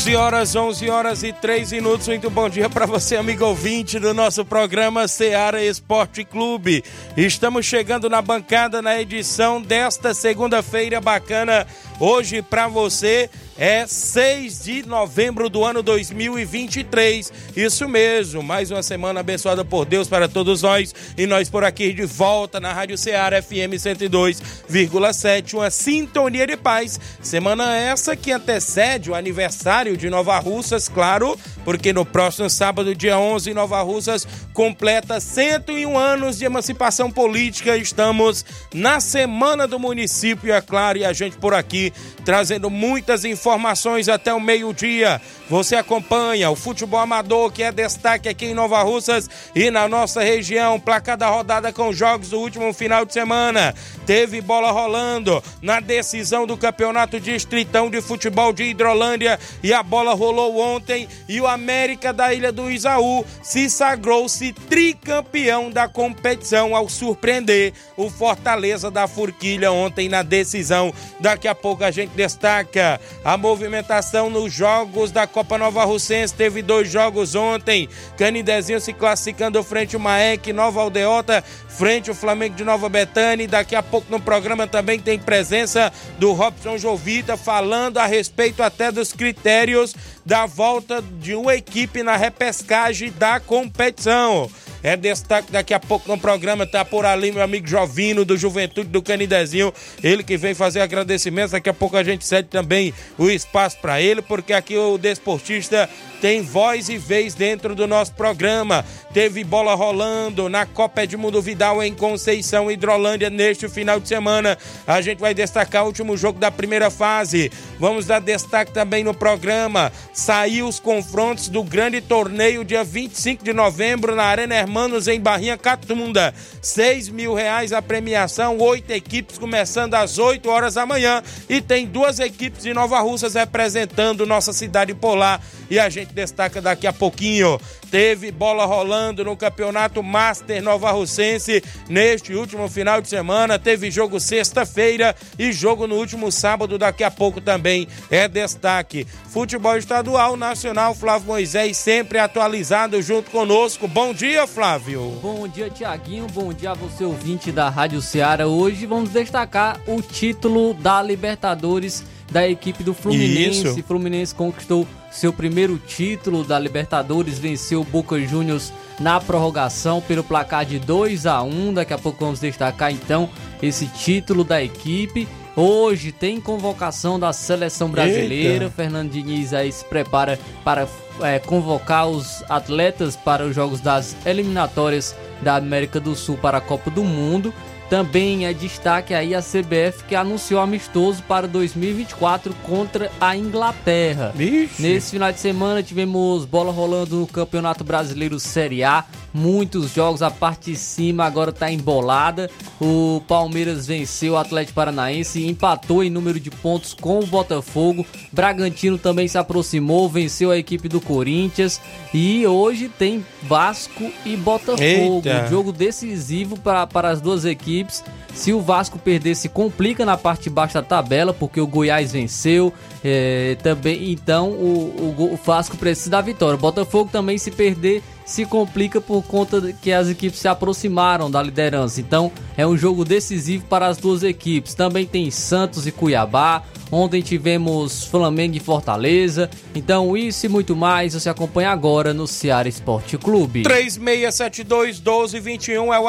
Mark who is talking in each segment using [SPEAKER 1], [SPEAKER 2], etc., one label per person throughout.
[SPEAKER 1] 11 horas, 11 horas e 3 minutos. Muito bom dia para você, amigo ouvinte do nosso programa Seara Esporte Clube. Estamos chegando na bancada na edição desta segunda-feira bacana hoje para você é 6 de novembro do ano 2023. Isso mesmo, mais uma semana abençoada por Deus para todos nós. E nós por aqui de volta na Rádio Ceará FM 102,7, uma sintonia de paz. Semana essa que antecede o aniversário de Nova Russas, claro, porque no próximo sábado, dia 11, Nova Russas completa 101 anos de emancipação política. Estamos na semana do município, é claro, e a gente por aqui trazendo muitas informações informações até o meio-dia. Você acompanha o futebol amador que é destaque aqui em Nova Russas e na nossa região. Placar da rodada com jogos do último final de semana. Teve bola rolando na decisão do Campeonato Distritão de Futebol de Hidrolândia e a bola rolou ontem e o América da Ilha do Isaú se sagrou-se tricampeão da competição ao surpreender o Fortaleza da Forquilha ontem na decisão. Daqui a pouco a gente destaca a movimentação nos jogos da Copa Nova Russense. Teve dois jogos ontem. Canidezinho se classificando frente ao Maek, Nova Aldeota, frente ao Flamengo de Nova Betânia. Daqui a pouco no programa também tem presença do Robson Jovita falando a respeito até dos critérios da volta de uma equipe na repescagem da competição. É destaque daqui a pouco no programa, tá por ali meu amigo Jovino do Juventude do Canidezinho, ele que vem fazer agradecimentos. Daqui a pouco a gente cede também o espaço para ele, porque aqui o desportista tem voz e vez dentro do nosso programa. Teve bola rolando na Copa Edmundo Vidal em Conceição, Hidrolândia, neste final de semana. A gente vai destacar o último jogo da primeira fase. Vamos dar destaque também no programa. Saiu os confrontos do grande torneio dia 25 de novembro na Arena Hermanos, em Barrinha Catunda. 6 mil reais a premiação, oito equipes começando às 8 horas da manhã. E tem duas equipes de Nova Russas representando nossa cidade polar. E a gente destaca daqui a pouquinho. Teve bola rolando no Campeonato Master Nova Russense neste último final de semana. Teve jogo sexta-feira e jogo no último sábado. Daqui a pouco também é destaque. Futebol estadual, nacional, Flávio Moisés sempre atualizado junto conosco. Bom dia, Flávio.
[SPEAKER 2] Bom dia, Tiaguinho. Bom dia a você, ouvinte da Rádio Ceará. Hoje vamos destacar o título da Libertadores da equipe do Fluminense. Isso. Fluminense conquistou seu primeiro título da Libertadores, venceu o Boca Juniors na prorrogação pelo placar de 2 a 1. Daqui a pouco vamos destacar então esse título da equipe. Hoje tem convocação da seleção brasileira. Eita. Fernando Diniz aí se prepara para é, convocar os atletas para os jogos das eliminatórias da América do Sul para a Copa do Mundo. Também é destaque aí a CBF que anunciou amistoso para 2024 contra a Inglaterra. Ixi. Nesse final de semana tivemos bola rolando no Campeonato Brasileiro Série A muitos jogos, a parte de cima agora está embolada. O Palmeiras venceu o Atlético Paranaense, empatou em número de pontos com o Botafogo. Bragantino também se aproximou, venceu a equipe do Corinthians. E hoje tem Vasco e Botafogo. Eita. Jogo decisivo para, para as duas equipes. Se o Vasco perder, se complica na parte de baixo da tabela, porque o Goiás venceu. É, também, então o, o, o Vasco precisa da vitória. O Botafogo também, se perder, se complica por conta que as equipes se aproximaram da liderança. Então é um jogo decisivo para as duas equipes. Também tem Santos e Cuiabá, Ontem tivemos Flamengo e Fortaleza. Então, isso e muito mais você acompanha agora no Ceará Esporte Clube.
[SPEAKER 1] 3672-1221 é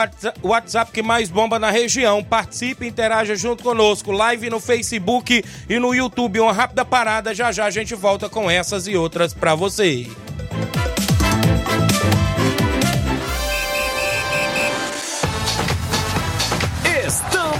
[SPEAKER 1] o WhatsApp que mais bomba na região. Participe interaja junto conosco. Live no Facebook e no YouTube. Uma rápida parada. Já já a gente volta com essas e outras para você.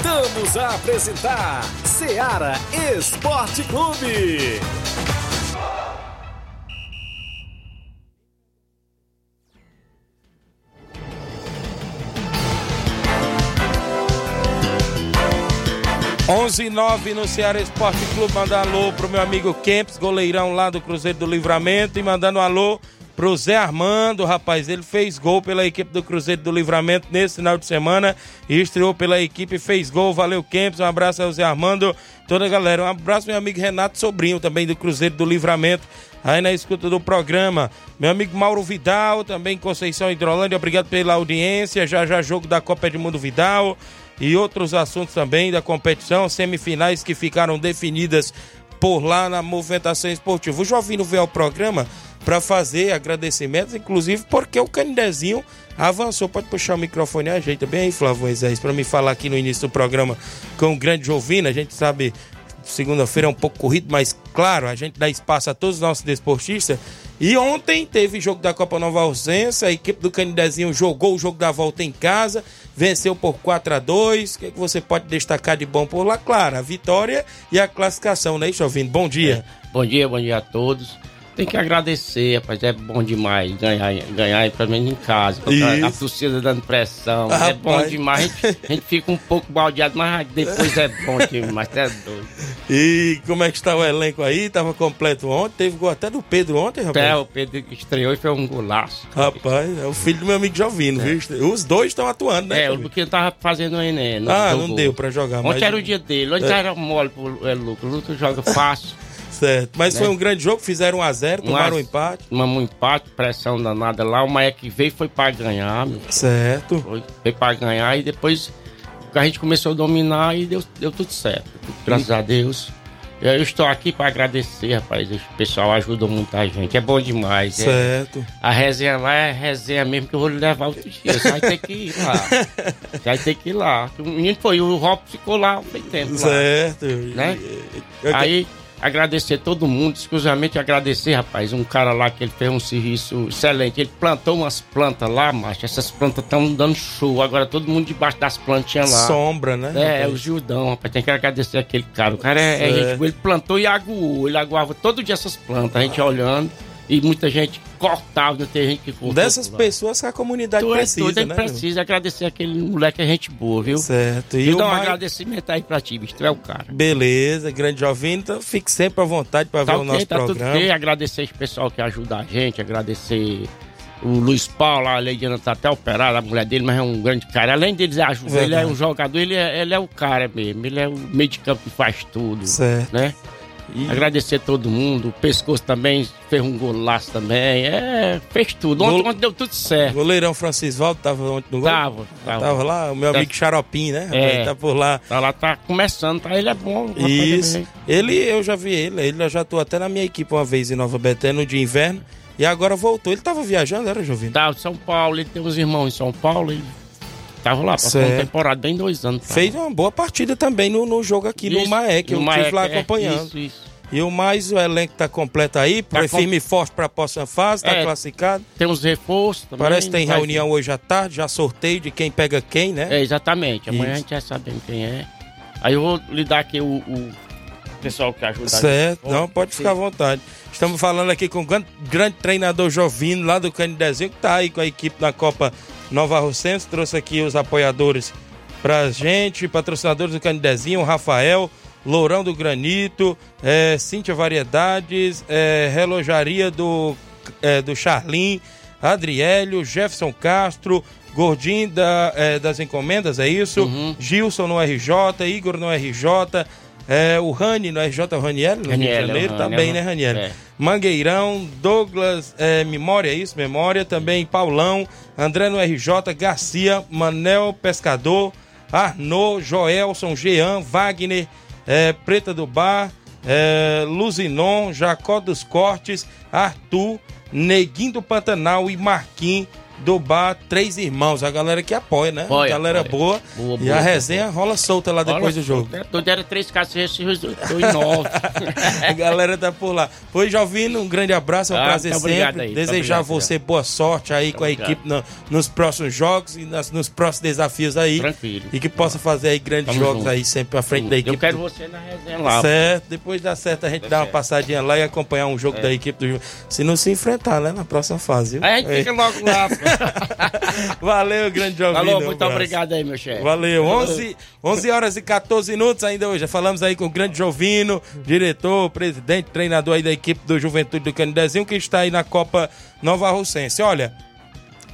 [SPEAKER 3] Voltamos a apresentar Seara Esporte Clube.
[SPEAKER 1] 11 e 9 no Ceará Esporte Clube. Mandar alô pro meu amigo Kempis, goleirão lá do Cruzeiro do Livramento. E mandando alô pro Zé Armando, rapaz. Ele fez gol pela equipe do Cruzeiro do Livramento nesse final de semana. E estreou pela equipe, fez gol. Valeu, Kempis. Um abraço ao Zé Armando, toda a galera. Um abraço, meu amigo Renato Sobrinho, também do Cruzeiro do Livramento. Aí na escuta do programa, meu amigo Mauro Vidal, também Conceição Hidrolândia, obrigado pela audiência. Já já jogo da Copa Edmundo Vidal e outros assuntos também da competição, semifinais que ficaram definidas por lá na movimentação esportiva. O Jovino veio ao programa para fazer agradecimentos, inclusive porque o Canidezinho avançou. Pode puxar o microfone, ajeita bem aí, Flávio Moisés, para me falar aqui no início do programa com o grande Jovino. A gente sabe, segunda-feira é um pouco corrido, mas claro, a gente dá espaço a todos os nossos desportistas. E ontem teve jogo da Copa Nova Ausência, a equipe do Canidezinho jogou o jogo da volta em casa, venceu por 4 a 2 O que, é que você pode destacar de bom por lá? Claro, a vitória e a classificação, né, Jovino? Bom dia.
[SPEAKER 4] É, bom dia, bom dia a todos. Tem que agradecer, rapaz. É bom demais ganhar, ganhar pelo menos em casa. A, torcida dando pressão.
[SPEAKER 1] Ah,
[SPEAKER 4] é bom demais. A gente, a gente fica um pouco baldeado, mas depois é bom demais. É doido.
[SPEAKER 1] E como é que está o elenco aí? Tava completo ontem, teve gol até do Pedro ontem, rapaz.
[SPEAKER 4] Até o Pedro que estreou e foi um golaço.
[SPEAKER 1] Rapaz, é o filho do meu amigo Jovino, viu? Os dois estão atuando, né?
[SPEAKER 4] É, porque ele tava fazendo o Enem.
[SPEAKER 1] Ah,
[SPEAKER 4] jogou.
[SPEAKER 1] não deu pra jogar.
[SPEAKER 4] Ontem
[SPEAKER 1] mas-
[SPEAKER 4] era o dia dele. Ontem era mole pro é, Lucas. O Lucas joga fácil.
[SPEAKER 1] Certo. Mas
[SPEAKER 4] Né?
[SPEAKER 1] foi um grande jogo, fizeram 1x0, tomaram um empate.
[SPEAKER 4] Tomamos um empate, pressão danada lá. O Maia que veio foi pra ganhar, meu.
[SPEAKER 1] Certo.
[SPEAKER 4] Foi, foi pra ganhar e depois a gente começou a dominar e deu, deu tudo certo. Graças a Deus. Eu estou aqui para agradecer, rapaz. O pessoal ajudou muita gente. É bom demais. é.
[SPEAKER 1] Certo.
[SPEAKER 4] A resenha lá é resenha mesmo que eu vou lhe levar outro dia. Você vai ter que ir lá. Você vai ter que ir lá. O menino foi, o Rob ficou lá um tempo. Lá.
[SPEAKER 1] Certo.
[SPEAKER 4] Né?
[SPEAKER 1] Eu-
[SPEAKER 4] Aí, agradecer todo mundo, exclusivamente agradecer, rapaz, um cara lá que ele fez um serviço excelente. Ele plantou umas plantas lá, macho. Essas plantas estão dando show. Agora todo mundo debaixo das plantinhas lá.
[SPEAKER 1] Sombra, né?
[SPEAKER 4] É,
[SPEAKER 1] rapaz?
[SPEAKER 4] o Gildão, rapaz. Tem que agradecer aquele cara. O cara é, é boa. Ele plantou e aguou. Ele aguava todo dia essas plantas. A gente olhando. E muita gente cortava, tem gente que
[SPEAKER 1] cortou. Dessas pessoas que a comunidade tu precisa, é tudo,
[SPEAKER 4] né? precisa agradecer aquele moleque, é gente boa, viu?
[SPEAKER 1] Certo.
[SPEAKER 4] E, e um agradecimento aí pra ti, bicho, tu é o cara.
[SPEAKER 1] Beleza, grande jovem, então fique sempre à vontade pra tá ver okay, o nosso tá programa. Tudo
[SPEAKER 4] bem, agradecer esse pessoal que ajuda a gente, agradecer o Luiz Paulo, a Leidiana tá até operada, a mulher dele, mas é um grande cara. Além dele ajudar, ele é um jogador, ele é, ele é o cara mesmo. Ele é o meio de campo que faz tudo. Certo. Né? E... Agradecer todo mundo. O pescoço também fez um golaço também. É, fez tudo. Ontem, Gol... ontem deu tudo certo.
[SPEAKER 1] Goleirão Francisco Valdo tava ontem no
[SPEAKER 4] gol? Tava, tava.
[SPEAKER 1] Tava lá, o meu amigo tá. Xaropim, né? É. Tá por lá.
[SPEAKER 4] Tá lá, tá começando, tá? Ele é bom.
[SPEAKER 1] Isso. Ele, eu já vi ele. Ele já atuou até na minha equipe uma vez em Nova Betânia, no de inverno. E agora voltou. Ele tava viajando, era, Jovino?
[SPEAKER 4] Tava em São Paulo, ele tem uns irmãos em São Paulo, ele lá, passou uma temporada, bem dois anos.
[SPEAKER 1] Tava. Fez uma boa partida também no, no jogo aqui, isso, no que eu Maek, estive lá é, acompanhando. Isso, isso. E o mais, o elenco tá completo aí, tá com... firme e forte pra próxima fase, tá é, classificado.
[SPEAKER 4] Tem uns reforços também.
[SPEAKER 1] Parece que tem reunião hoje à tarde, já sorteio de quem pega quem, né?
[SPEAKER 4] É, exatamente. Amanhã Isso. a gente já sabe quem é. Aí eu vou lhe dar aqui o, o pessoal que ajuda.
[SPEAKER 1] Certo, não, pode ficar à vontade. Estamos falando aqui com o grande, grande treinador Jovino, lá do Canidezinho, que está aí com a equipe na Copa Nova Rocense. Trouxe aqui os apoiadores pra gente, patrocinadores do Canidezinho, Rafael, Lourão do Granito, é, Cíntia Variedades, é, Relojaria do, é, do Charlim, Adriélio, Jefferson Castro, Gordinho da, é, das Encomendas, é isso? Uhum. Gilson no RJ, Igor no RJ, é, o Rani, no RJ, o Raniel, no Rio de Janeiro, também, né, Raniel? É. Mangueirão, Douglas, é, Memória, é isso, Memória, também Paulão, André no RJ, Garcia, Manel Pescador, Arnaud, Joelson, Jean, Wagner, é, Preta do Bar, é, Luzinon, Jacó dos Cortes, Arthur, Neguinho do Pantanal e Marquinhos do bar Três Irmãos, a galera que apoia, né? Apoia, galera apoia. Boa, boa. E boa, a resenha boa. rola solta lá depois rola do jogo.
[SPEAKER 4] Tudo era três cacetes, dois nove.
[SPEAKER 1] a galera tá por lá. Foi, Jovino, um grande abraço, é um ah, prazer sempre. Aí, Desejar você boa sorte aí com a equipe no, nos próximos jogos e nas, nos próximos desafios aí. Tranquilo. E que possa fazer aí grandes Tamo jogos junto. aí sempre à frente da equipe.
[SPEAKER 4] Eu quero você na resenha lá.
[SPEAKER 1] Certo, depois dá certo a gente dá, dá uma passadinha lá e acompanhar um jogo é. da equipe do Se não se enfrentar, né? Na próxima fase, viu?
[SPEAKER 4] A gente fica logo lá.
[SPEAKER 1] Valeu, grande Jovino.
[SPEAKER 4] Falou, muito um obrigado aí, meu chefe.
[SPEAKER 1] Valeu. 11, 11 horas e 14 minutos ainda hoje. Falamos aí com o grande Jovino, diretor, presidente, treinador aí da equipe do Juventude do Canidezinho, que está aí na Copa Nova Rocense. Olha,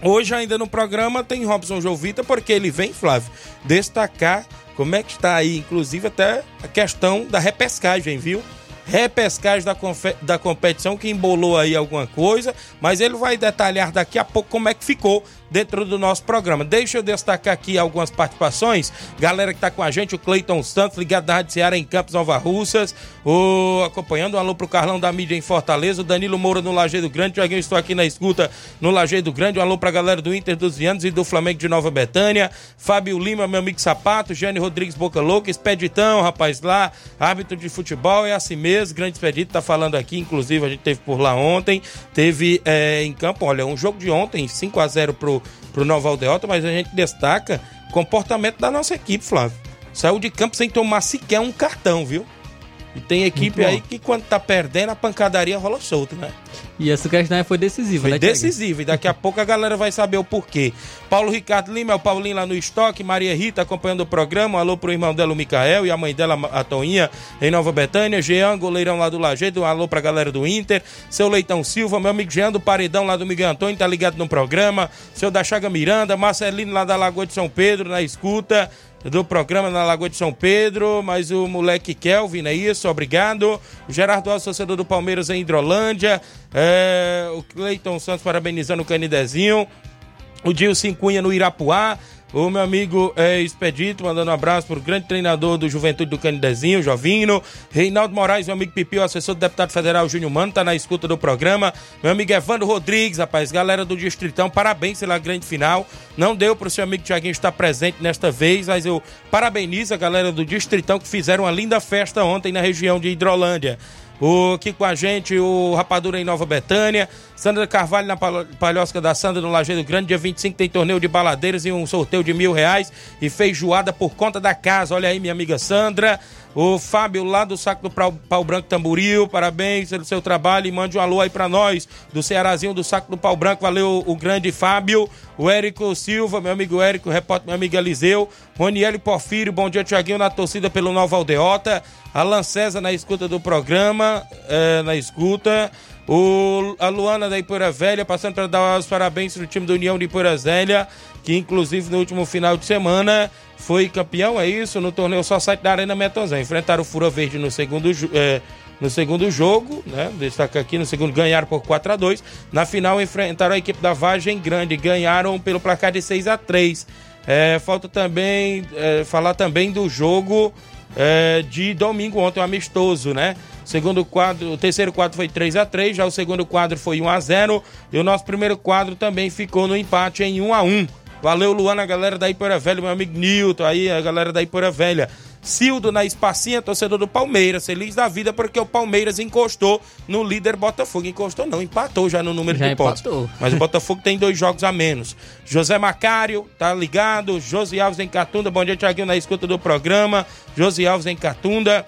[SPEAKER 1] hoje ainda no programa tem Robson Jovita, porque ele vem, Flávio, destacar como é que está aí, inclusive até a questão da repescagem, viu? Repescagem da, da competição que embolou aí alguma coisa, mas ele vai detalhar daqui a pouco como é que ficou dentro do nosso programa. Deixa eu destacar aqui algumas participações. Galera que está com a gente, o Cleiton Santos, ligado da Rádio Ceará em Campos Nova Russas, o, acompanhando um alô pro Carlão da Mídia em Fortaleza, o Danilo Moura no Lajeado Grande, eu estou aqui na escuta no Lajeado Grande, um alô pra galera do Inter dos Vianos e do Flamengo de Nova Betânia, Fábio Lima, meu amigo Sapato, Jane Rodrigues Boca Louca, Expeditão, rapaz lá, árbitro de futebol, é assim mesmo, grande Expedito tá falando aqui, inclusive a gente teve por lá ontem, teve é, em campo, olha, um jogo de ontem, 5 a 0 pro pro Nova Aldeota, mas a gente destaca comportamento da nossa equipe, Flávio. Saiu de campo sem tomar sequer um cartão, viu? E tem equipe aí que quando tá perdendo, a pancadaria rola solta, né?
[SPEAKER 2] E essa questão foi decisiva,
[SPEAKER 1] foi né? Foi decisiva, e daqui a pouco a galera vai saber o porquê. Paulo Ricardo Lima, é o Paulinho lá no estoque, Maria Rita acompanhando o programa, um alô pro irmão dela, o Micael, e a mãe dela, a Toinha, em Nova Betânia, Jean, goleirão lá do Lajeado, um alô pra galera do Inter, seu Leitão Silva, meu amigo Jean do Paredão lá do Miguel Antônio, tá ligado no programa, seu da Chaga Miranda, Marcelino lá da Lagoa de São Pedro, na escuta, do programa na Lagoa de São Pedro, mas o moleque Kelvin, é isso? Obrigado. O Gerardo Alves, torcedor do Palmeiras em Hidrolândia. É, o Cleiton Santos parabenizando o Canidezinho. O Dilson Cunha no Irapuá. O meu amigo é, Expedito, mandando um abraço pro grande treinador do Juventude do Canidezinho, Jovino. Reinaldo Moraes, meu amigo Pipio, assessor do deputado federal Júnior Mano, tá na escuta do programa. Meu amigo Evandro Rodrigues, rapaz, galera do Distritão, parabéns pela grande final. Não deu pro seu amigo Tiaguinho estar presente nesta vez, mas eu parabenizo a galera do Distritão que fizeram uma linda festa ontem na região de Hidrolândia. O, aqui com a gente, o Rapadura em Nova Betânia. Sandra Carvalho na Palhosca da Sandra no Lajeado Grande. Dia 25 tem torneio de baladeiras e um sorteio de mil reais e feijoada por conta da casa. Olha aí, minha amiga Sandra. O Fábio lá do Saco do Pau Branco Tamboril, parabéns pelo seu trabalho e mande um alô aí para nós, do Cearazinho do Saco do Pau Branco, valeu o grande Fábio, o Érico Silva, meu amigo Érico, repórter meu amigo Eliseu, Moniele Porfírio, bom dia Tiaguinho na torcida pelo Nova Aldeota, Alan César na escuta do programa, é, na escuta, o, a Luana da Ipoeira Velha, passando para dar os parabéns pro time do União de Ipoeira Velha, que inclusive no último final de semana foi campeão, é isso, no torneio só site da Arena Metonzão. Enfrentaram o Fura Verde no segundo, é, no segundo jogo, né? Destaca aqui, no segundo ganharam por 4 a 2 Na final enfrentaram a equipe da Vagem Grande, ganharam pelo placar de 6 a 3 é, Falta também é, falar também do jogo é, de domingo ontem, um amistoso, né? Segundo quadro, o terceiro quadro foi 3 a 3 já o segundo quadro foi 1 a 0 e o nosso primeiro quadro também ficou no empate em 1 a 1 Valeu, Luana, a galera da Ipoeira Velha, meu amigo Nilton, aí a galera da Ipoeira Velha. Cildo na espacinha, torcedor do Palmeiras, feliz da vida porque o Palmeiras encostou no líder Botafogo. Encostou não, empatou já no número já de pontos. Mas o Botafogo tem dois jogos a menos. José Macário, tá ligado? Josi Alves em Catunda, bom dia, Tiaguinho, na escuta do programa. Josi Alves em Catunda.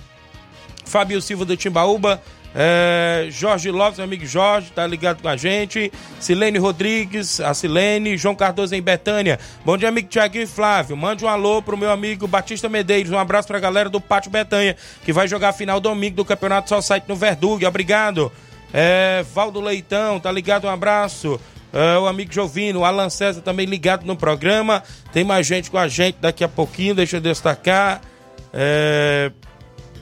[SPEAKER 1] Fábio Silva do Timbaúba, é, Jorge Lopes, meu amigo Jorge, tá ligado com a gente. Silene Rodrigues, a Silene, João Cardoso em Betânia. Bom dia, amigo Tiaguinho e Flávio. Mande um alô pro meu amigo Batista Medeiros. Um abraço pra galera do Pátio Betânia, que vai jogar a final domingo do Campeonato Site no Verdug. Obrigado. É, Valdo Leitão, tá ligado? Um abraço. É, o amigo Jovino, o Alan César também ligado no programa. Tem mais gente com a gente daqui a pouquinho, deixa eu destacar. É,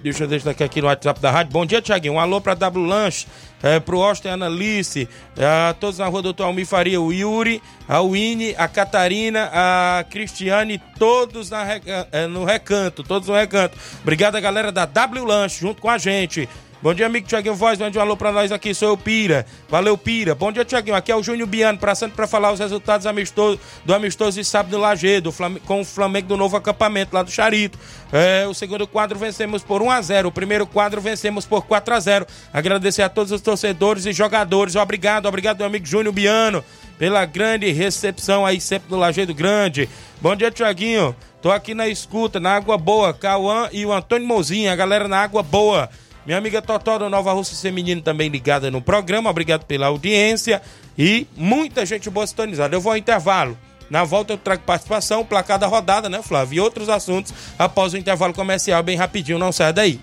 [SPEAKER 1] Deixa eu destacar aqui no WhatsApp da rádio. Bom dia, Tiaguinho. Um alô para W Lanche, é, pro Austin Analice, é, a todos na rua Doutor Almir Faria, o Yuri, a Winnie, a Catarina, a Cristiane, todos na, é, no recanto, todos no recanto. Obrigado a galera da W Lanche junto com a gente. Bom dia, amigo Tiaguinho Voz. Mande um alô pra nós aqui. Sou eu, Pira. Valeu, Pira. Bom dia, Tiaguinho. Aqui é o Júnior Biano, passando pra falar os resultados amistoso, do amistoso de sábado no Lagedo, com o Flamengo do novo acampamento lá do Charito. É, o segundo quadro vencemos por 1 a 0 O primeiro quadro vencemos por 4 a 0 Agradecer a todos os torcedores e jogadores. Obrigado, obrigado, meu amigo Júnior Biano, pela grande recepção aí sempre no Lagedo Grande. Bom dia, Tiaguinho. Tô aqui na escuta, na Água Boa. Cauã e o Antônio Mozinha, a galera na Água Boa. Minha amiga Totó do Nova Rússia Feminino também ligada no programa. Obrigado pela audiência. E muita gente boa sintonizada. Eu vou ao intervalo. Na volta eu trago participação, placar da rodada, né, Flávio? E outros assuntos após o intervalo comercial, bem rapidinho. Não sai daí.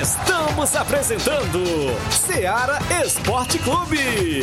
[SPEAKER 3] Estamos apresentando Seara Esporte Clube.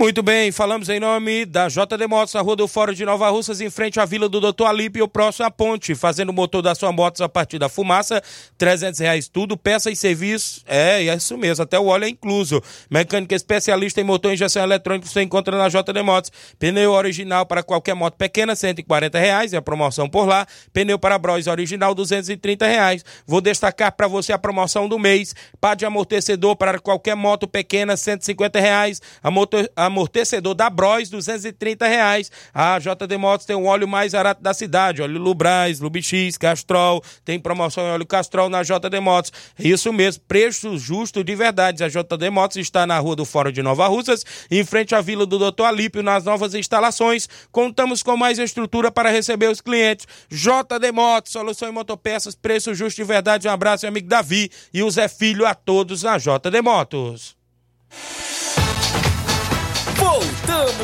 [SPEAKER 1] Muito bem, falamos em nome da JD Motos, na Rua do Fórum de Nova Russas, em frente à Vila do Doutor Alípio, próximo à ponte, fazendo o motor da sua moto a partir da fumaça, 300 reais tudo, peça e serviço, é, é isso mesmo, até o óleo é incluso. Mecânica especialista em motor e injeção eletrônica você encontra na JD Motos. Pneu original para qualquer moto pequena, 140 reais, é a promoção por lá. Pneu para Bros original, 230 reais. Vou destacar para você a promoção do mês, pá de amortecedor para qualquer moto pequena, 150 reais. A motor, a amortecedor da Bros, 230 reais. A JD Motos tem o óleo mais barato da cidade, óleo Lubrais, Lubix, Castrol, tem promoção em óleo Castrol na JD Motos. Isso mesmo, preço justo de verdade. A JD Motos está na Rua do Fórum de Nova Russas, em frente à Vila do Doutor Alípio, nas novas instalações. Contamos com mais estrutura para receber os clientes. JD Motos, solução em motopeças, preço justo de verdade. Um abraço, meu amigo Davi e o Zé Filho a todos na JD Motos.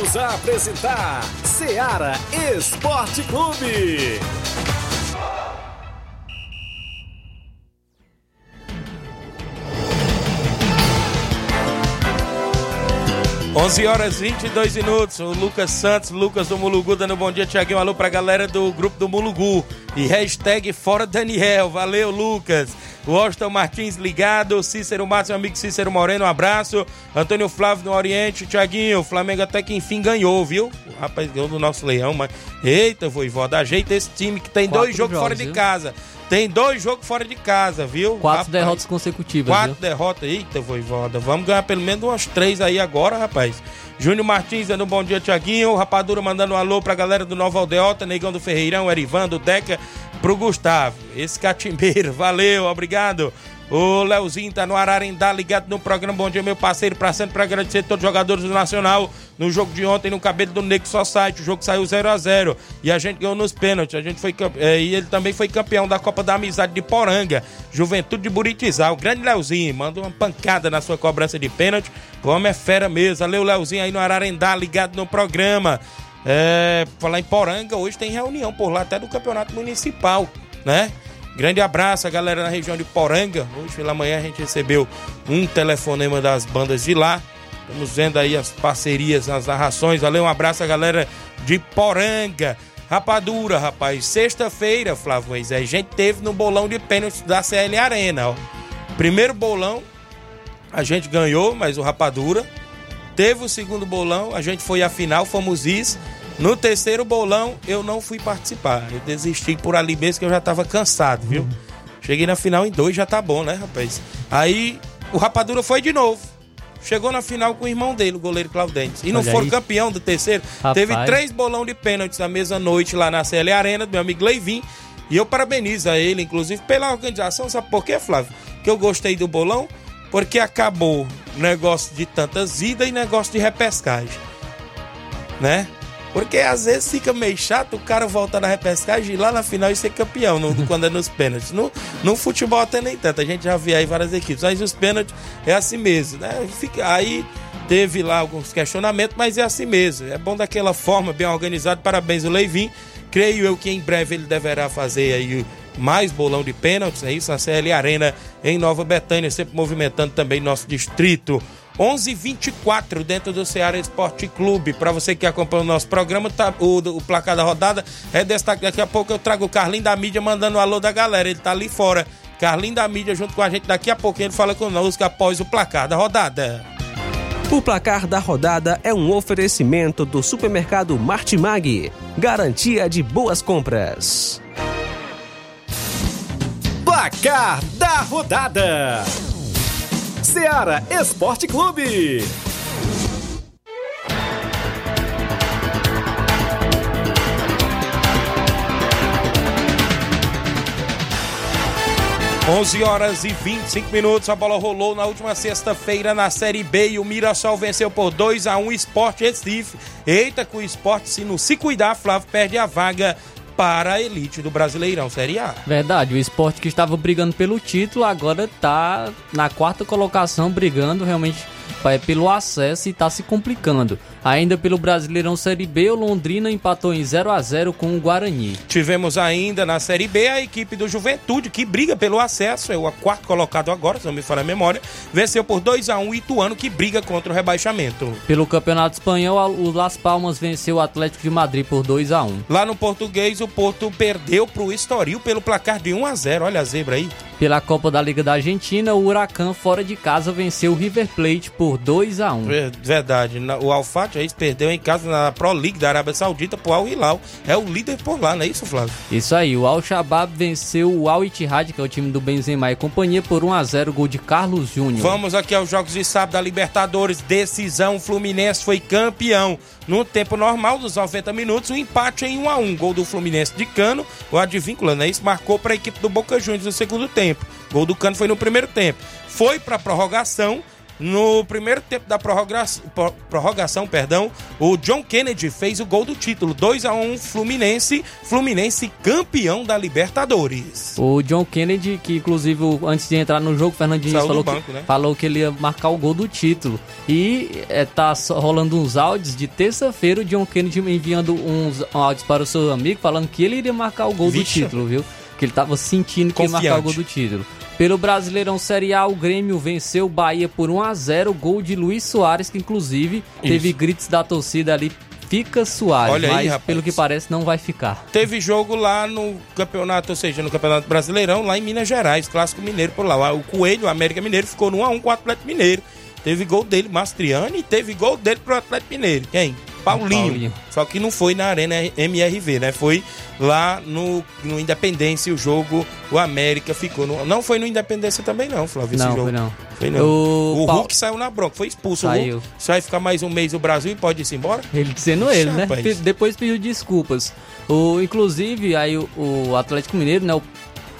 [SPEAKER 3] Voltamos a apresentar Seara Esporte Clube.
[SPEAKER 1] 11 11 horas 22 minutos. O Lucas Santos, Lucas do Mulugu, dando bom dia, Tiaguinho. Alô pra galera do grupo do Mulugu. E hashtag Fora Daniel. Valeu, Lucas. Washington Martins ligado. Cícero Matos, meu amigo Cícero Moreno, um abraço. Antônio Flávio no Oriente. Tiaguinho, o Flamengo até que enfim ganhou, viu? O rapaz ganhou do nosso leão, mas. Eita, voivó, ajeita esse time que tem Quatro dois jogos, jogos fora viu? de casa. Tem dois jogos fora de casa, viu?
[SPEAKER 2] Quatro rapaz, derrotas consecutivas.
[SPEAKER 1] Quatro viu? derrotas. Eita, voivoda. Vamos ganhar pelo menos umas três aí agora, rapaz. Júnior Martins dando um bom dia, Tiaguinho. Rapadura mandando um alô pra galera do Nova Aldeota, Negão do Ferreirão, Erivando, Deca, pro Gustavo. Esse catimbeiro, valeu, obrigado. O Leozinho tá no Ararendá, ligado no programa Bom Dia, meu parceiro, sempre pra agradecer a todos os jogadores do Nacional no jogo de ontem no cabelo do Negro Society. O jogo saiu 0 a 0 e a gente ganhou nos pênaltis. A gente foi é, e ele também foi campeão da Copa da Amizade de Poranga, Juventude de Buritizal. O grande Leozinho mandou uma pancada na sua cobrança de pênalti. O homem é fera mesmo. Valeu, Leozinho aí no Ararendá, ligado no programa. É, falar em Poranga, hoje tem reunião por lá até do Campeonato Municipal, né? Grande abraço a galera na região de Poranga. Hoje pela manhã a gente recebeu um telefonema das bandas de lá. Estamos vendo aí as parcerias, as narrações. Valeu, um abraço a galera de Poranga. Rapadura, rapaz. Sexta-feira, Flávio Moisés, a gente teve no bolão de pênaltis da CL Arena, ó. Primeiro bolão, a gente ganhou, mas o Rapadura. Teve o segundo bolão, a gente foi à final, fomos isso. No terceiro bolão, eu não fui participar. Eu desisti por ali mesmo, que eu já tava cansado, viu? Cheguei na final em dois, já tá bom, né, rapaz? Aí o Rapadura foi de novo. Chegou na final com o irmão dele, o goleiro Claudentes. E não Olha foram campeão do terceiro. Rapaz. Teve três bolão de pênaltis na mesma noite lá na CL Arena, do meu amigo Leivin. E eu parabenizo a ele, inclusive, pela organização. Sabe por quê, Flávio? Que eu gostei do bolão? Porque acabou negócio de tantas idas e negócio de repescagem. Né? Porque às vezes fica meio chato o cara voltar na repescagem e lá na final e ser campeão no, quando é nos pênaltis. No, no futebol até nem tanto, a gente já vê aí várias equipes. Mas os pênaltis é assim mesmo, né? Fica, aí teve lá alguns questionamentos, mas é assim mesmo. É bom daquela forma, bem organizado. Parabéns o Leivin. Creio eu que em breve ele deverá fazer aí mais bolão de pênaltis, é isso, a CL Arena em Nova Betânia, sempre movimentando também nosso distrito. 11:24 dentro do Ceará Esporte Clube. Para você que acompanha o nosso programa, tá, o, o placar da rodada é destaque. Daqui a pouco eu trago o Carlinho da mídia mandando um alô da galera. Ele tá ali fora. Carlinho da mídia junto com a gente. Daqui a pouco ele fala conosco após o placar da rodada.
[SPEAKER 5] O placar da rodada é um oferecimento do supermercado Martimag. Garantia de boas compras.
[SPEAKER 6] Placar da rodada. Seara Esporte Clube.
[SPEAKER 1] Onze horas e 25 minutos, a bola rolou na última sexta-feira na Série B e o Mirassol venceu por 2 a 1 um, Esporte Recife. Eita, que o esporte, se não se cuidar, Flávio perde a vaga para a elite do Brasileirão Série A.
[SPEAKER 2] Verdade, o esporte que estava brigando pelo título agora está na quarta colocação, brigando realmente é pelo acesso e está se complicando. Ainda pelo Brasileirão Série B, o Londrina empatou em 0 a 0 com o Guarani.
[SPEAKER 1] Tivemos ainda na Série B a equipe do Juventude, que briga pelo acesso, é o quarto colocado agora, se não me falha a memória, venceu por 2 a 1 o Ituano, que briga contra o rebaixamento.
[SPEAKER 2] Pelo Campeonato Espanhol, o Las Palmas venceu o Atlético de Madrid por 2 a 1
[SPEAKER 1] Lá no Português, o Porto perdeu para o Estoril pelo placar de 1 a 0 olha a zebra aí.
[SPEAKER 2] Pela Copa da Liga da Argentina, o Huracan fora de casa venceu o River Plate por 2 a 1
[SPEAKER 1] Verdade, o Alfat Reis perdeu em casa na Pro League da Arábia Saudita pro Al Hilal. É o líder por lá, não é isso, Flávio?
[SPEAKER 2] Isso aí, o Al Shabaab venceu o Al Ittihad, que é o time do Benzema e companhia, por 1 a 0 gol de Carlos Júnior.
[SPEAKER 1] Vamos aqui aos jogos de sábado da Libertadores. Decisão, Fluminense foi campeão. No tempo normal dos 90 minutos, o um empate em 1 a 1 Gol do Fluminense de Cano, o Advíncula, né? Isso marcou para a equipe do Boca Juniors no segundo tempo. Gol do Cano foi no primeiro tempo. Foi para prorrogação no primeiro tempo da prorrogação, prorrogação, perdão, o John Kennedy fez o gol do título, 2 a 1 Fluminense, Fluminense campeão da Libertadores.
[SPEAKER 2] O John Kennedy, que inclusive antes de entrar no jogo, o Fernandinho falou, banco, que, né? falou que ele ia marcar o gol do título. E é, tá rolando uns áudios de terça-feira, o John Kennedy enviando uns áudios para o seu amigo falando que ele iria marcar o gol Vixe. do título, viu? Que ele tava sentindo que ia marcar o gol do título. Pelo Brasileirão Série A, o Grêmio venceu o Bahia por 1 a 0 gol de Luiz Soares, que inclusive Isso. teve gritos da torcida ali fica Soares, Olha mas aí, pelo que parece não vai ficar.
[SPEAKER 1] Teve jogo lá no campeonato, ou seja, no Campeonato Brasileirão, lá em Minas Gerais, Clássico Mineiro por lá. O Coelho, o América Mineiro, ficou no 1x1 com o Atlético Mineiro. Teve gol dele, Mastriani, e teve gol dele pro Atlético Mineiro. Quem? Paulinho. Paulinho. Só que não foi na Arena MRV, né? Foi lá no, no Independência o jogo, o América ficou. No, não foi no Independência também, não, Flávio.
[SPEAKER 2] Não,
[SPEAKER 1] esse
[SPEAKER 2] jogo. foi não.
[SPEAKER 1] Foi não. O, o Hulk saiu na bronca, foi expulso. Saiu. O Hulk vai ficar mais um mês no Brasil e pode ir embora?
[SPEAKER 2] Ele dizendo ele, né? Depois pediu desculpas. O, inclusive, aí o, o Atlético Mineiro, né? O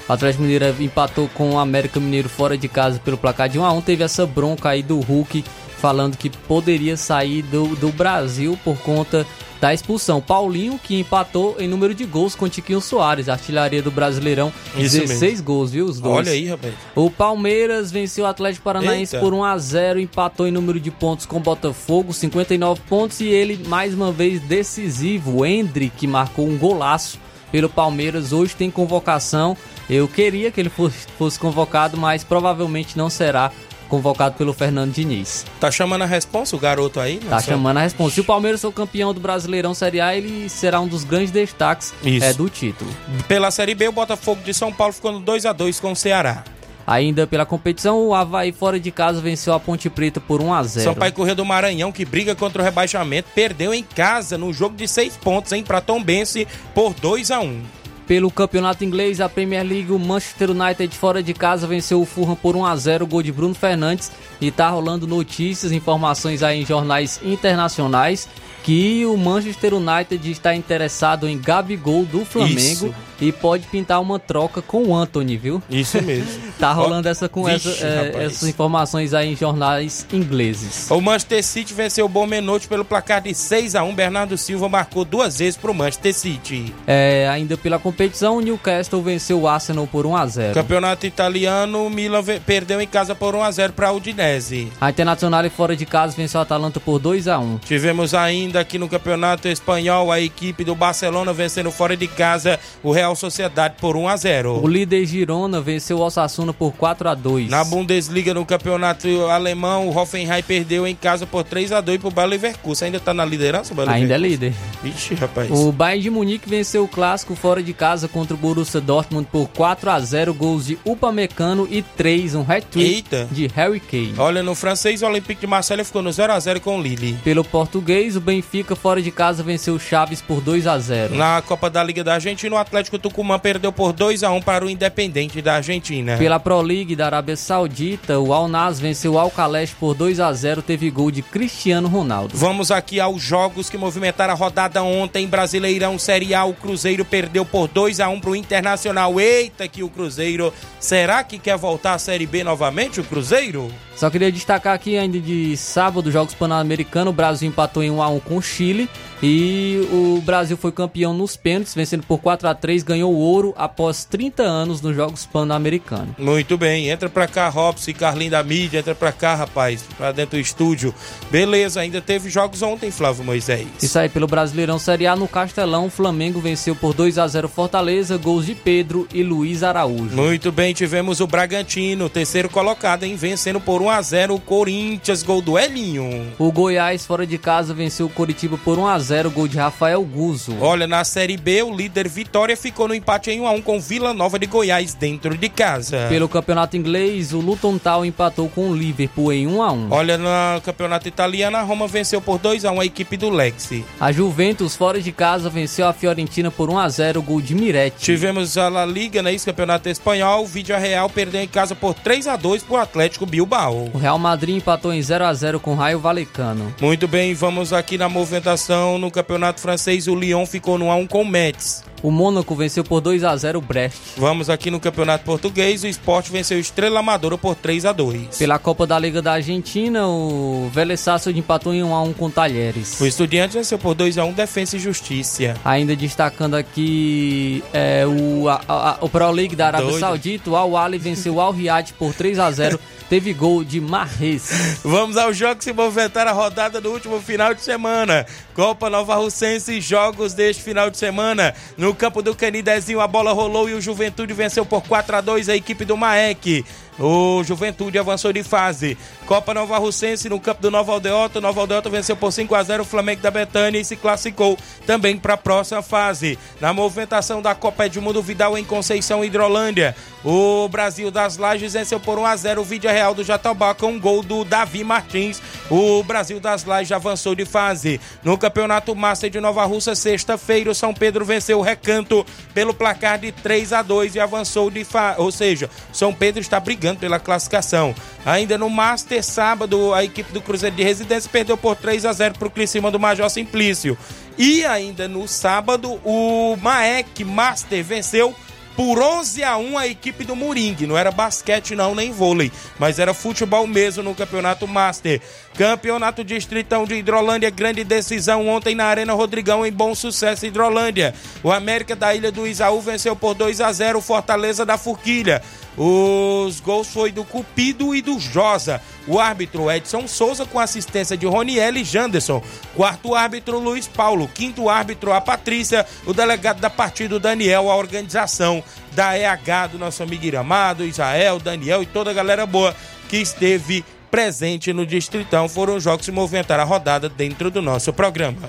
[SPEAKER 2] Atlético Mineiro empatou com o América Mineiro fora de casa pelo placar de 1 a 1 Teve essa bronca aí do Hulk falando que poderia sair do, do Brasil por conta da expulsão. Paulinho, que empatou em número de gols com Tiquinho Soares, artilharia do Brasileirão, Isso 16 mesmo. gols, viu? Os dois.
[SPEAKER 1] Olha aí, rapaz.
[SPEAKER 2] O Palmeiras venceu o Atlético Paranaense Eita. por 1 a 0 empatou em número de pontos com o Botafogo, 59 pontos, e ele, mais uma vez, decisivo. O que marcou um golaço pelo Palmeiras, hoje tem convocação. Eu queria que ele fosse, fosse convocado, mas provavelmente não será convocado pelo Fernando Diniz.
[SPEAKER 1] Tá chamando a responsa o garoto aí?
[SPEAKER 2] Tá chamando a responsa. Se o Palmeiras for campeão do Brasileirão Série A, ele será um dos grandes destaques é, do título.
[SPEAKER 1] Pela Série B, o Botafogo de São Paulo ficou no 2 a 2 com o Ceará.
[SPEAKER 2] Ainda pela competição, o Havaí fora de casa venceu a Ponte Preta por 1 a 0
[SPEAKER 1] Sampaio Correia do Maranhão, que briga contra o rebaixamento, perdeu em casa no jogo de seis pontos, hein, pra Tombense por 2 a 1
[SPEAKER 2] pelo campeonato inglês, a Premier League, o Manchester United fora de casa venceu o Fulham por 1 a 0 gol de Bruno Fernandes. E tá rolando notícias, informações aí em jornais internacionais que o Manchester United está interessado em Gabigol do Flamengo Isso. e pode pintar uma troca com o Anthony, viu?
[SPEAKER 1] Isso mesmo.
[SPEAKER 2] tá rolando essa com Vixe, essa, é, essas informações aí em jornais ingleses.
[SPEAKER 1] O Manchester City venceu o Bom Menote pelo placar de 6 a 1 Bernardo Silva marcou duas vezes para o Manchester City.
[SPEAKER 2] É, ainda pela competição, o Newcastle venceu o Arsenal por 1 a 0
[SPEAKER 1] Campeonato italiano, o Milan perdeu em casa por 1 a 0 para o Udinese.
[SPEAKER 2] A Internacional fora de casa venceu o Atalanta por 2 a 1
[SPEAKER 1] Tivemos ainda ainda aqui no Campeonato Espanhol, a equipe do Barcelona vencendo fora de casa o Real Sociedade por 1 a 0.
[SPEAKER 2] O líder Girona venceu o Osasuna por 4 a 2.
[SPEAKER 1] Na Bundesliga, no Campeonato Alemão, o Hoffenheim perdeu em casa por 3 a 2 pro Bayer Leverkusen. Ainda tá na liderança,
[SPEAKER 2] o Ainda é líder.
[SPEAKER 1] Ixi, rapaz.
[SPEAKER 2] O Bayern de Munique venceu o clássico fora de casa contra o Borussia Dortmund por 4 a 0, gols de Upamecano e 3, um hat-trick de Harry Kane.
[SPEAKER 1] Olha, no francês, o Olympique de Marseille ficou no 0 a 0 com o Lille.
[SPEAKER 2] Pelo português, o Benfica Benfica fora de casa venceu o Chaves por 2 a 0.
[SPEAKER 1] Na Copa da Liga da Argentina, o Atlético Tucumã perdeu por 2 a 1 para o Independente da Argentina.
[SPEAKER 2] Pela Pro League da Arábia Saudita, o Al Nas venceu o Alcaleste por 2 a 0, teve gol de Cristiano Ronaldo.
[SPEAKER 1] Vamos aqui aos jogos que movimentaram a rodada ontem, Brasileirão Série A, o Cruzeiro perdeu por 2 a 1 para o Internacional. Eita que o Cruzeiro, será que quer voltar à Série B novamente o Cruzeiro?
[SPEAKER 2] Só queria destacar aqui ainda de sábado, Jogos Pan-Americanos, o Brasil empatou em 1 a 1 com o Chile e o Brasil foi campeão nos pênaltis, vencendo por 4 a 3 ganhou o ouro após 30 anos nos Jogos Pan-Americanos.
[SPEAKER 1] Muito bem, entra pra cá, Robson e Carlinho da mídia, entra pra cá, rapaz, pra dentro do estúdio. Beleza, ainda teve jogos ontem, Flávio Moisés.
[SPEAKER 2] Isso aí, pelo Brasileirão Série A no Castelão, o Flamengo venceu por 2 a 0 Fortaleza, gols de Pedro e Luiz Araújo.
[SPEAKER 1] Muito bem, tivemos o Bragantino, terceiro colocado, hein, vencendo por 1 a 0 o Corinthians, gol do Elinho.
[SPEAKER 2] O Goiás, fora de casa, venceu o Coritiba por 1 a 0 gol de Rafael Guzo.
[SPEAKER 1] Olha, na Série B, o líder Vitória ficou no empate em 1 a 1 com Vila Nova de Goiás dentro de casa.
[SPEAKER 2] Pelo campeonato inglês, o Luton Town empatou com o Liverpool em 1 a 1
[SPEAKER 1] Olha, no campeonato italiano, a Roma venceu por 2 a 1 a equipe do Lexi.
[SPEAKER 2] A Juventus, fora de casa, venceu a Fiorentina por 1 a 0 gol de Miretti.
[SPEAKER 1] Tivemos a La Liga, né, esse campeonato espanhol, o Vídeo Real perdeu em casa por 3 a 2 pro Atlético Bilbao.
[SPEAKER 2] O Real Madrid empatou em 0 a 0 com o Raio Valecano.
[SPEAKER 1] Muito bem, vamos aqui na movimentação no campeonato francês. O Lyon ficou no 1 com o Metz.
[SPEAKER 2] O Mônaco venceu por 2 a 0 o Brest.
[SPEAKER 1] Vamos aqui no Campeonato Português, o Sport venceu o Estrela Amadora por 3 a 2.
[SPEAKER 2] Pela Copa da Liga da Argentina, o Vélez Sarsfield empatou em 1 a 1 com o Talheres.
[SPEAKER 1] O Estudiantes venceu por 2 a 1 Defensa e Justiça.
[SPEAKER 2] Ainda destacando aqui é, o, a, a, o Pro League da Arábia Doido. Saudita, o Al Ali venceu o Al Riyad por 3 a 0 teve gol de Marres.
[SPEAKER 1] Vamos ao jogo que se movimentaram a rodada do último final de semana. Copa Nova Russense, jogos deste final de semana. No campo do Canidezinho, a bola rolou e o Juventude venceu por 4 a 2 a equipe do Maek. O Juventude avançou de fase. Copa Nova Russense no campo do Nova Aldeota. Nova Aldeota venceu por 5 a 0 o Flamengo da Betânia e se classificou também para a próxima fase. Na movimentação da Copa Edmundo Vidal em Conceição Hidrolândia. O Brasil das Lages venceu por 1 a 0 o Vídeo Real do Jatobá com um gol do Davi Martins. O Brasil das Lages avançou de fase. No Campeonato Master de Nova Russa, sexta-feira, o São Pedro venceu o Recanto pelo placar de 3 a 2 e avançou de fase. Ou seja, São Pedro está brigando pela classificação. Ainda no Master, sábado, a equipe do Cruzeiro de Residência perdeu por 3 a 0 para o Criciúma do Major Simplício. E ainda no sábado, o Maek Master venceu por 11 a 1 a equipe do Moringue. Não era basquete não, nem vôlei, mas era futebol mesmo no Campeonato Master. Campeonato Distritão de Hidrolândia, grande decisão ontem na Arena Rodrigão em Bom Sucesso Hidrolândia. O América da Ilha do Isaú venceu por 2 a 0 o Fortaleza da Forquilha. Os gols foi do Cupido e do Josa. O árbitro Edson Souza com assistência de Roniel e Janderson. Quarto árbitro Luiz Paulo. Quinto árbitro a Patrícia. O delegado da partida Daniel. A organização da EH do nosso amigo Iramado, Israel, Daniel e toda a galera boa que esteve presente no Distritão. Foram os jogos que movimentaram a rodada dentro do nosso programa.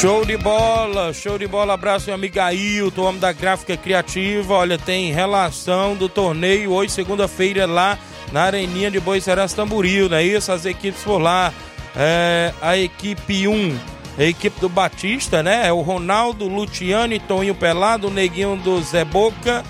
[SPEAKER 1] Show de bola, show de bola. Abraço, meu amigo Ailton, homem da gráfica criativa. Olha, tem relação do torneio hoje, segunda-feira, lá na Areninha de Boicerança Tamboril, não é isso? As equipes por lá. É, a equipe 1, a equipe do Batista, né? É o Ronaldo, Luciano, Toninho Pelado, o Neguinho do Zé Boca,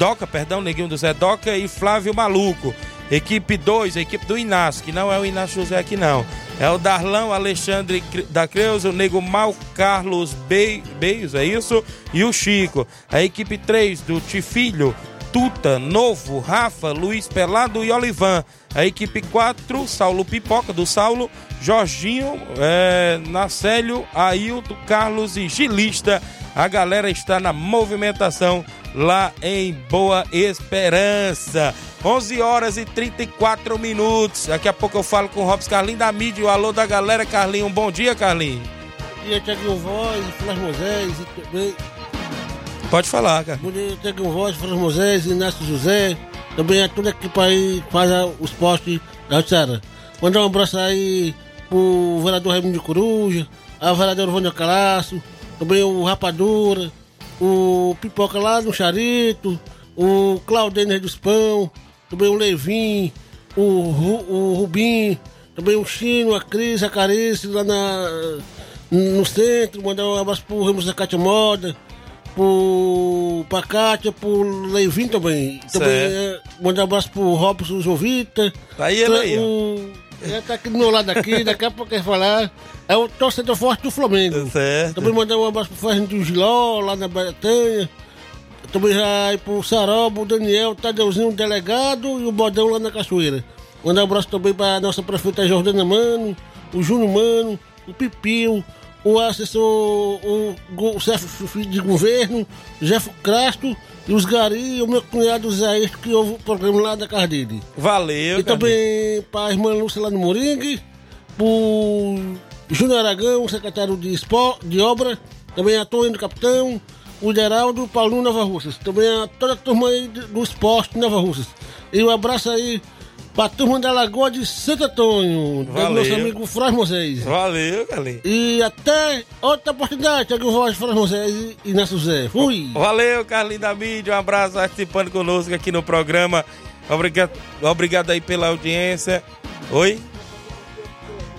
[SPEAKER 1] Doca, perdão, Neguinho do Zé Doca e Flávio Maluco. Equipe 2, a equipe do Inácio, que não é o Inácio José aqui não. É o Darlão Alexandre da Creuza, o Nego Mal Carlos Be Beios, é isso? E o Chico. A equipe 3 do Tifilho, Tuta, Novo, Rafa, Luiz Pelado e Olivan. A equipe 4, Saulo Pipoca, do Saulo, Jorginho, é, Nacélio, Ailton, Carlos e Gilista. A galera está na movimentação lá em Boa Esperança. 11 horas e 34 minutos. Daqui a pouco eu falo com o Robson Carlinho da mídia. O alô da galera, Carlinho. Um bom dia, Carlinho.
[SPEAKER 7] Bom dia, Tiaguinho Voz, Flávio Moisés e também.
[SPEAKER 1] Pode falar, cara.
[SPEAKER 7] Bom dia, Tiaguinho Voz, Flávio Moisés, Inácio José. Também a toda a equipe aí faz os postes da Sara. Mandar um abraço aí pro vereador Raimundo de Coruja, a vereadora Vânia Calaço, também o Rapadura, o Pipoca lá no Charito, o Claudênio dos Pão, também o Levin, o, o Rubim, também o Chino, a Cris, a Carice lá na, no centro, mandar um abraço pro Ramos da Cátia Moda, pro, pra Cátia, pro Levin também. Também é, mandar um abraço pro Robson Jovita.
[SPEAKER 1] Tá aí ele aí,
[SPEAKER 7] o, ele tá aqui do meu lado aqui, daqui a pouco ele falar. É o torcedor forte do Flamengo.
[SPEAKER 1] Certo.
[SPEAKER 7] Também mandar um abraço pro Fernando do Giló, lá na Bretanha. Também já ir pro Sarobo, o Daniel, o Tadeuzinho, o delegado e o Bodão lá na Cachoeira. Mandar um abraço também pra nossa prefeita Jordana Mano, o Júnior Mano, o Pipio, o assessor, o, o chefe de governo, Jeff Crasto e os Gari e o meu cunhado Zé que ouve o programa lá da casa dele.
[SPEAKER 1] Valeu,
[SPEAKER 7] E também para a irmã Lúcia lá no Moringue, pro Júnior Aragão, secretário de, esporte, de obra, também a Tony Capitão, o Geraldo, o Paulinho Nova Russas, também a toda a turma aí do esporte Nova Russas. E um abraço aí pra turma da Lagoa de Santo Antônio, do
[SPEAKER 1] Valeu.
[SPEAKER 7] nosso amigo Fraz Moisés.
[SPEAKER 1] Valeu, Carlinho.
[SPEAKER 7] E até outra oportunidade, Tiago Rocha, Fraz Moisés e Inácio Zé. Fui!
[SPEAKER 1] Valeu, Carlinho da mídia. Um abraço participando conosco aqui no programa. Obrigado, obrigado aí pela audiência. Oi?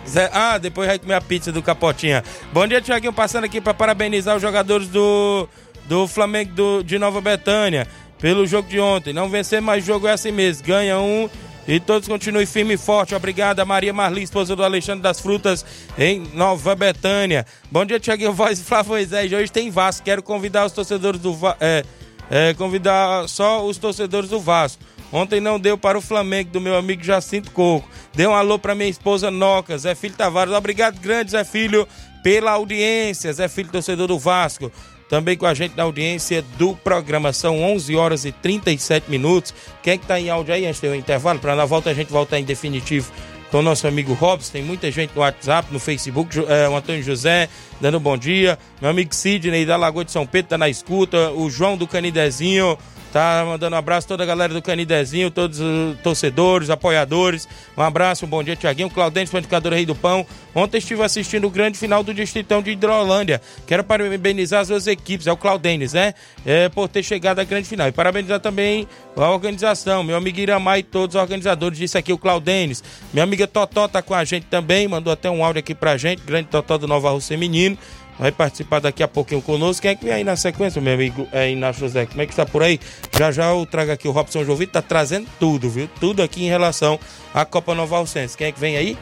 [SPEAKER 1] Zé, ah, depois vai comer a pizza do Capotinha. Bom dia, Tiaguinho, passando aqui para parabenizar os jogadores do, do Flamengo do, de Nova Betânia pelo jogo de ontem. Não vencer mais jogo é assim mesmo. Ganha um E todos continuem firme e forte. Obrigada, Maria Marli, esposa do Alexandre das Frutas, em Nova Betânia. Bom dia, Tiaguinho Voz e Flávio Moisés. Hoje tem Vasco. Quero convidar os torcedores do Vasco. É, é, convidar só os torcedores do Vasco. Ontem não deu para o Flamengo, do meu amigo Jacinto Coco. Deu um alô para minha esposa Noca, Zé Filho Tavares. Obrigado, grande Zé Filho, pela audiência. Zé Filho, torcedor do Vasco. Também com a gente na audiência do programa. São 11 horas e 37 minutos. Quem é que tá em áudio aí antes do intervalo? Para na volta a gente voltar em definitivo com o nosso amigo Robson. Tem muita gente no WhatsApp, no Facebook. É, o Antônio José dando bom dia. Meu amigo Sidney da Lagoa de São Pedro tá na escuta. O João do Canidezinho. Tá mandando um abraço a toda a galera do Canidezinho, todos os torcedores, apoiadores. Um abraço, um bom dia, Tiaguinho. Claudente, Panificador Rei do Pão. Ontem estive assistindo o grande final do Distritão de Hidrolândia. Quero parabenizar as duas equipes, é o Claudênis, né? É, por ter chegado à grande final. E parabenizar também a organização, meu amigo Iramar e todos os organizadores. Disse aqui o Claudênis. Minha amiga Totó tá com a gente também, mandou até um áudio aqui pra gente. Grande Totó do Nova Rússia Feminino vai participar daqui a pouquinho conosco. Quem é que vem aí na sequência, meu amigo é, Inácio José? Como é que está por aí? Já já eu trago aqui o Robson Jovito, tá trazendo tudo, viu? Tudo aqui em relação à Copa Nova Alcense. Quem é que vem aí?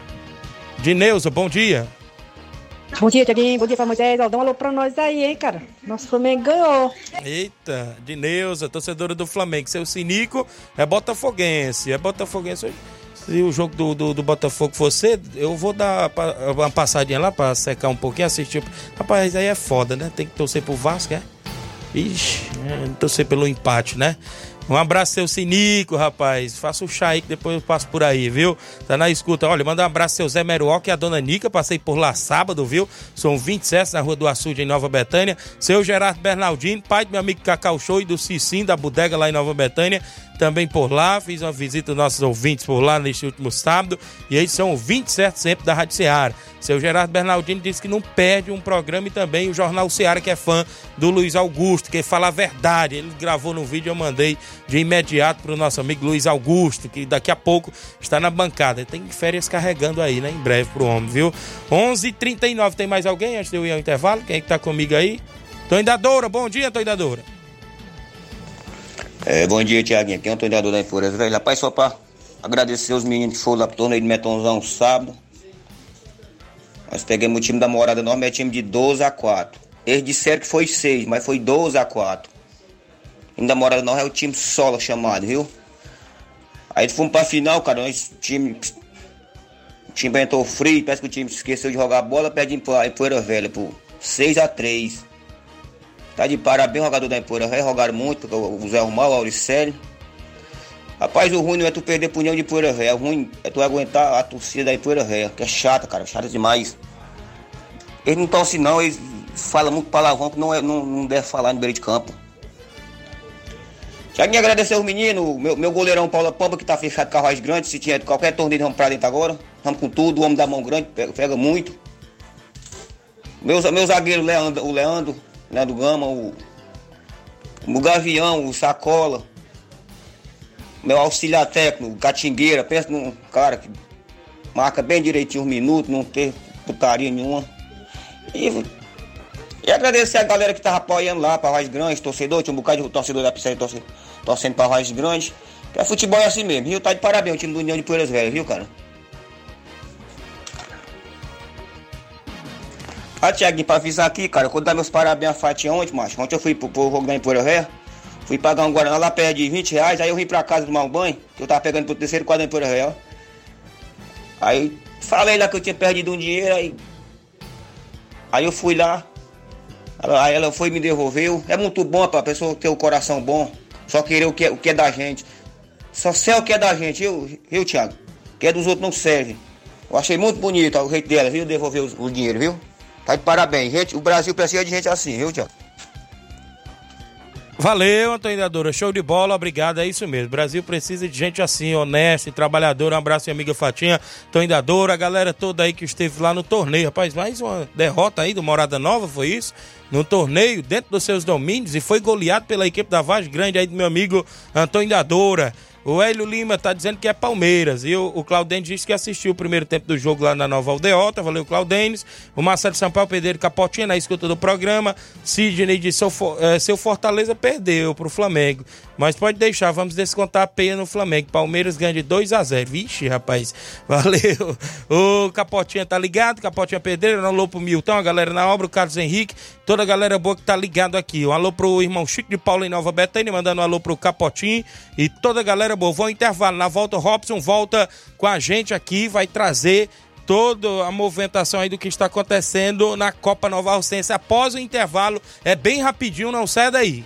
[SPEAKER 1] Dineuza, bom dia.
[SPEAKER 8] Bom dia, Tiaguinho. Bom dia para Moisés. Dá um alô pra nós aí, hein, cara. Nosso Flamengo ganhou.
[SPEAKER 1] Eita, Dineuza, torcedora do Flamengo. Seu Sinico é botafoguense. É botafoguense hoje. Se o jogo do, do, do Botafogo for cedo, eu vou dar uma passadinha lá pra secar um pouquinho, assistir. Rapaz, aí é foda, né? Tem que torcer pro Vasco, é? Ixi, é, torcer pelo empate, né? Um abraço, seu Sinico, rapaz. Faça o chá aí que depois eu passo por aí, viu? Tá na escuta. Olha, manda um abraço, seu Zé Meruoca e a dona Nica. Passei por lá sábado, viu? São 27 na Rua do Açude, em Nova Betânia. Seu Gerardo Bernardino, pai do meu amigo Cacau Show e do Cicim, da bodega lá em Nova Betânia também por lá, fiz uma visita aos nossos ouvintes por lá neste último sábado, e eles são ouvintes certo sempre da Rádio Ceará. Seu Gerardo Bernardino disse que não perde um programa e também o Jornal Ceará, que é fã do Luiz Augusto, que fala a verdade. Ele gravou no vídeo, eu mandei de imediato para o nosso amigo Luiz Augusto, que daqui a pouco está na bancada. Tem férias carregando aí, né? Em breve pro homem, viu? 11:39 h 39 tem mais alguém antes de eu ir ao intervalo? Quem é que tá comigo aí? Toindadora, bom dia, Toindadora.
[SPEAKER 9] É, bom dia, Tiaguinho. Aqui é o treinador da Impureza, velho. Rapaz, só pra agradecer os meninos que foram lá pro torneio de Metonzão sábado. Nós pegamos o time da Morada Nova, é time de 12 a 4. Eles disseram que foi 6, mas foi 12 a 4. O da Morada Nova é o time solo chamado, viu? Aí fomos pra final, cara. Nós, time. O time entrou frio, parece que o time esqueceu de jogar a bola, perde em Poeira Velha, por 6 a 3 Tá de parabéns, jogador da Empoeira. Jogar muito, o Zé Romal, o Auricélio. Rapaz, o ruim não é tu perder punhão de poeira réia. O ruim é tu aguentar a torcida da poeira réia, que é chata, cara, chata demais. Eles não torcem não, eles falam muito palavrão que não, é, não, não deve falar no beira de campo. Me agradecer os meninos, meu, meu goleirão Paulo Pamba, que tá fechado com a voz grande. Se tinha qualquer torneio, vamos pra dentro agora. Vamos com tudo, o homem da mão grande, pega, pega muito. Meu, meu zagueiro Leandro, o Leandro, do Gama, o, o Gavião, o Sacola, meu auxiliar técnico, Catingueira, pensa num cara que marca bem direitinho os minutos, não ter putaria nenhuma. E, e agradecer a galera que tava apoiando lá, para Voz Grande, torcedor, tinha um bocado de torcedor da Pizzaria torcendo, torcendo para Voz Grande. Que é futebol é assim mesmo, viu? Tá de parabéns o time do União de Poeiras Velhas, viu, cara? Ah, Tiaguinho, pra avisar aqui, cara, quando dar meus parabéns a Fatia ontem, macho. Ontem eu fui pro, jogo da Empoeira Ré. Fui pagar um Guaraná lá perto de 20 reais, aí eu vim pra casa tomar um banho, que eu tava pegando pro terceiro quadro da Empoeira Ré, ó. Aí falei lá que eu tinha perdido um dinheiro, aí. Aí eu fui lá. Aí ela foi e me devolveu. É muito bom pra pessoa ter o coração bom. Só querer o que é, o que é da gente. Só ser o que é da gente, eu, eu Thiago. O que é dos outros não serve. Eu achei muito bonito ó, o jeito dela, viu? Devolver o, o dinheiro, viu? Tá de parabéns, gente. O Brasil precisa de gente assim, viu, Tiago?
[SPEAKER 1] Valeu, Antônio Show de bola, obrigado. É isso mesmo. Brasil precisa de gente assim, honesta e trabalhadora. Um abraço, minha amiga Fatinha, Antônio a galera toda aí que esteve lá no torneio. Rapaz, mais uma derrota aí do Morada Nova, foi isso? No torneio, dentro dos seus domínios, e foi goleado pela equipe da Vaz Grande aí do meu amigo Antônio Dadora. O Hélio Lima tá dizendo que é Palmeiras. E o, o Claudênis disse que assistiu o primeiro tempo do jogo lá na Nova Aldeota. Valeu, Claudênis. O Marcelo Sampaio Pedreiro Capotinha na escuta do programa. Sidney disse: seu, é, seu Fortaleza perdeu pro Flamengo. Mas pode deixar, vamos descontar a peia no Flamengo. Palmeiras ganha de 2 a 0 Vixe, rapaz, valeu. O Capotinha tá ligado, Capotinha Pedreiro, um alô pro Milton, a galera na obra, o Carlos Henrique, toda a galera boa que tá ligado aqui. Um alô pro irmão Chico de Paulo em Nova Betânia, mandando um alô pro Capotinho e toda a galera boa. Vou intervalo, na volta o Robson volta com a gente aqui, vai trazer toda a movimentação aí do que está acontecendo na Copa Nova Alcense após o intervalo. É bem rapidinho, não sai daí.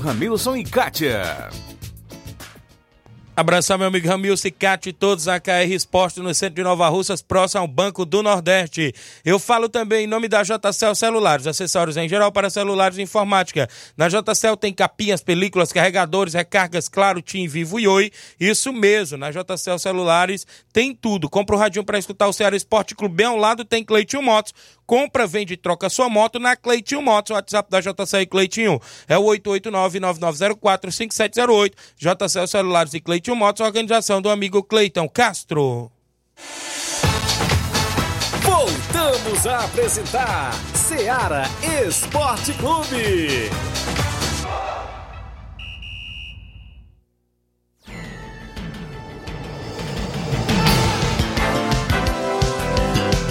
[SPEAKER 10] Ramilson e Kátia.
[SPEAKER 1] Abraçar meu amigo Ramilson Cate e todos a KR Esporte no centro de Nova Russas, próximo ao Banco do Nordeste. Eu falo também em nome da JCL Celulares, acessórios em geral para celulares e informática. Na JCL tem capinhas, películas, carregadores, recargas, claro, Tim, Vivo e Oi. Isso mesmo, na JCL Celulares tem tudo. Compra o radinho para escutar o Ceará Esporte Clube. Bem ao lado tem Cleitinho Motos. Compra, vende e troca sua moto na Cleitinho Motos. O WhatsApp da JCL Cleitinho é o 889-9904-5708. JCL Celulares e Cleitinho Motos, organização do amigo Cleiton Castro.
[SPEAKER 6] Voltamos a apresentar Seara Esporte Clube.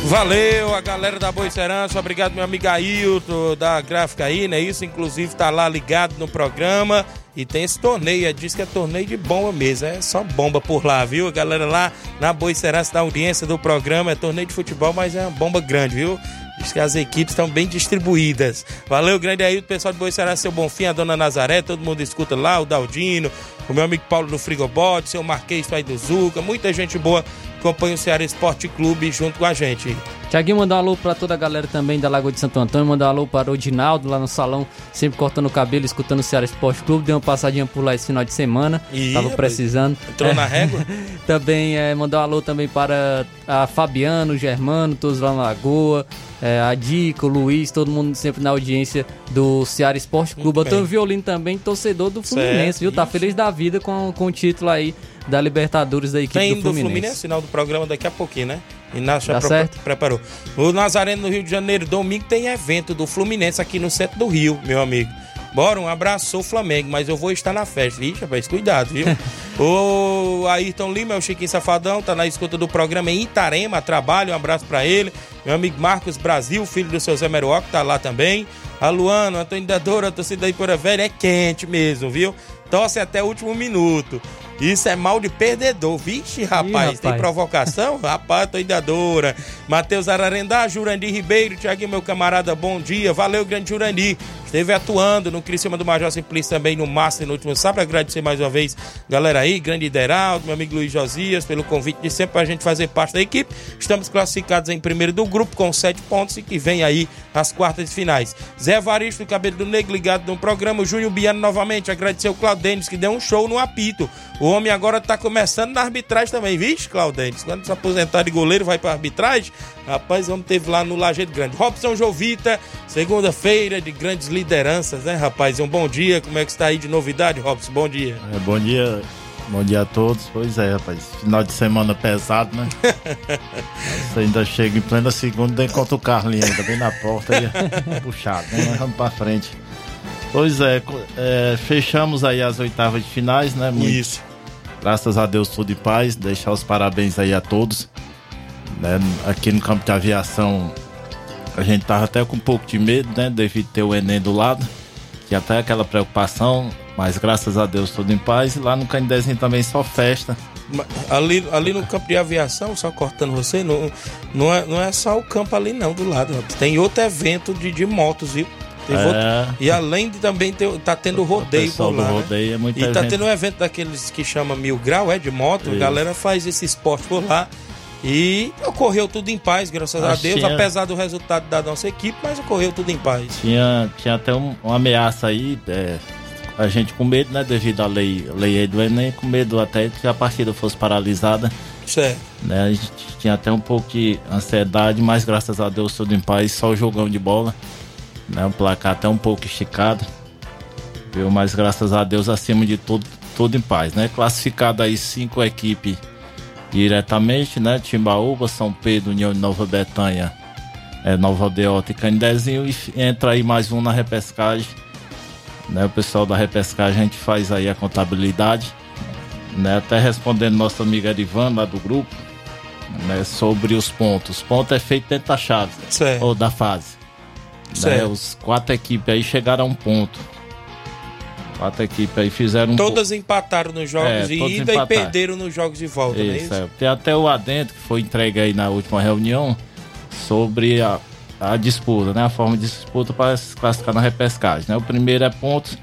[SPEAKER 1] Valeu a galera da Boa Serança, obrigado meu amigo Ailton da gráfica aí, né? Isso inclusive tá lá ligado no programa e tem esse torneio, diz que é torneio de bomba mesmo, é só bomba por lá, viu? A galera lá na Boa Serança da audiência do programa, é torneio de futebol, mas é uma bomba grande, viu? Diz que as equipes estão bem distribuídas. Valeu, grande o pessoal de Boa Serança, seu Bonfim, a dona Nazaré, todo mundo escuta lá, o Daldino, o meu amigo Paulo do Frigobote, seu Marquês Pai do Zuca, muita gente boa acompanha o Ceará Esporte Clube junto com a gente.
[SPEAKER 2] Tiaguinho, mandar um alô pra toda a galera também da Lagoa de Santo Antônio, mandar um alô para o Odinaldo lá no salão, sempre cortando o cabelo, escutando o Ceará Esporte Clube, deu uma passadinha por lá esse final de semana,
[SPEAKER 1] Ih,
[SPEAKER 2] tava precisando.
[SPEAKER 1] Entrou
[SPEAKER 2] É.
[SPEAKER 1] na régua?
[SPEAKER 2] também é, mandar um alô também para a Fabiano, o Germano, todos lá na Lagoa, é, a Dica, o Luiz, todo mundo sempre na audiência do Ceará Esporte Clube. Antônio. Violino também, torcedor do Fluminense,
[SPEAKER 1] Certo,
[SPEAKER 2] viu? Tá feliz da vida com, com o título aí da Libertadores da equipe
[SPEAKER 1] Tem
[SPEAKER 2] do
[SPEAKER 1] do
[SPEAKER 2] Fluminense.
[SPEAKER 1] Fluminense, final do programa daqui a pouquinho, né? Inácio já
[SPEAKER 2] Tá certo.
[SPEAKER 1] preparou. O Nazareno no Rio de Janeiro, domingo tem evento do Fluminense aqui no centro do Rio, meu amigo. Bora, um abraço, sou Flamengo, mas eu vou estar na festa. Ixi, rapaz, cuidado, viu? o Ayrton Lima, é o Chiquinho Safadão, tá na escuta do programa em Itarema, trabalho, um abraço pra ele. Meu amigo Marcos Brasil, filho do seu Zé Meruoc, tá lá também. A Luana, Antônio Dadora, a torcida aí por velha é quente mesmo, viu? Torce até o último minuto. Isso é mal de perdedor. Vixe, rapaz,
[SPEAKER 2] rapaz.
[SPEAKER 1] tem provocação? rapaz, tô idadora. Matheus Ararendá, Jurandir Ribeiro, Tiaguinho, meu camarada, bom dia. Valeu, grande Jurandir. Esteve atuando no Criciúma do Major Simplício também no Master no último sábado. Agradecer mais uma vez, galera aí, grande Ideraldo, meu amigo Luiz Josias, pelo convite de sempre pra gente fazer parte da equipe. Estamos classificados em primeiro do grupo com sete pontos e que vem aí as quartas de finais. Zé Varisto, Cabelo do Negro, ligado no programa. O Júnior Biano novamente. Agradecer o Claudênis, que deu um show no apito. O homem agora tá começando na arbitragem também. Vixe, Claudênis, quando se aposentar de goleiro, vai pra arbitragem. Rapaz, homem teve lá no Lajeado Grande. Robson Jovita, segunda-feira de grandes lideranças, né, rapaz? Um bom dia. Como é que está aí de novidade, Robson? Bom dia.
[SPEAKER 11] É, bom dia, bom dia a todos. Pois é, rapaz. Final de semana pesado, né? Você ainda chega em plena segunda, encontra o Carlinhos ainda bem na porta aí, puxado, né? Mas Vamos pra frente. Pois é, é, fechamos aí as oitavas de finais, né? Muito-
[SPEAKER 1] Isso.
[SPEAKER 11] Graças a Deus, tudo em paz. Deixar os parabéns aí a todos. né? Aqui no campo de aviação, a gente tava até com um pouco de medo, né? Devido ter o Enem do lado. Que até aquela preocupação, mas graças a Deus tudo em paz. E lá no Candezinho também só festa.
[SPEAKER 1] Ali, ali no campo de aviação, só cortando você, não, não, é, não é só o campo ali não, do lado. Tem outro evento de, de motos, viu?
[SPEAKER 11] É.
[SPEAKER 1] outro- E além de também ter, tá tendo rodeio por lá. né?
[SPEAKER 11] rodeio é muita
[SPEAKER 1] E tá
[SPEAKER 11] gente.
[SPEAKER 1] tendo um evento daqueles que chama Mil Grau, é de moto. A
[SPEAKER 11] Isso.
[SPEAKER 1] galera faz esse esporte por lá. E ocorreu tudo em paz, graças a Deus,
[SPEAKER 11] é.
[SPEAKER 1] apesar do resultado da nossa equipe, mas ocorreu tudo em paz.
[SPEAKER 11] Tinha, tinha até um- uma ameaça aí, é, a gente com medo, né, devido à lei, lei aí do Enem, com medo até que a partida fosse paralisada.
[SPEAKER 1] Certo.
[SPEAKER 11] Né, a gente tinha até um pouco de ansiedade, mas graças a Deus tudo em paz, só o jogão de bola. Né, o placar até um pouco esticado. Viu? Mas graças a Deus, acima de tudo, tudo em paz. Né? Classificado aí cinco equipes diretamente, né? Timbaúba, São Pedro, União de Nova Betânia, é, Nova Aldeota e Candezinho. E entra aí mais um na repescagem. Né? O pessoal da repescagem, a gente faz aí a contabilidade. Né? Até respondendo nosso amigo Erivan lá do grupo. Né? Sobre os pontos. Ponto é feito dentro da chave.
[SPEAKER 1] Certo.
[SPEAKER 11] Ou da fase. Né?
[SPEAKER 1] Certo.
[SPEAKER 11] Os quatro equipes aí chegaram a um ponto. Quatro equipes aí fizeram um
[SPEAKER 1] Todas empataram nos jogos
[SPEAKER 11] É,
[SPEAKER 1] de ida e
[SPEAKER 11] empataram.
[SPEAKER 1] perderam nos jogos de volta, não é
[SPEAKER 11] Isso,
[SPEAKER 1] isso?
[SPEAKER 11] é. Tem até o adendo que foi entregue aí na última reunião sobre a, a disputa, né? A forma de disputa para se classificar na repescagem. Né? O primeiro é pontos,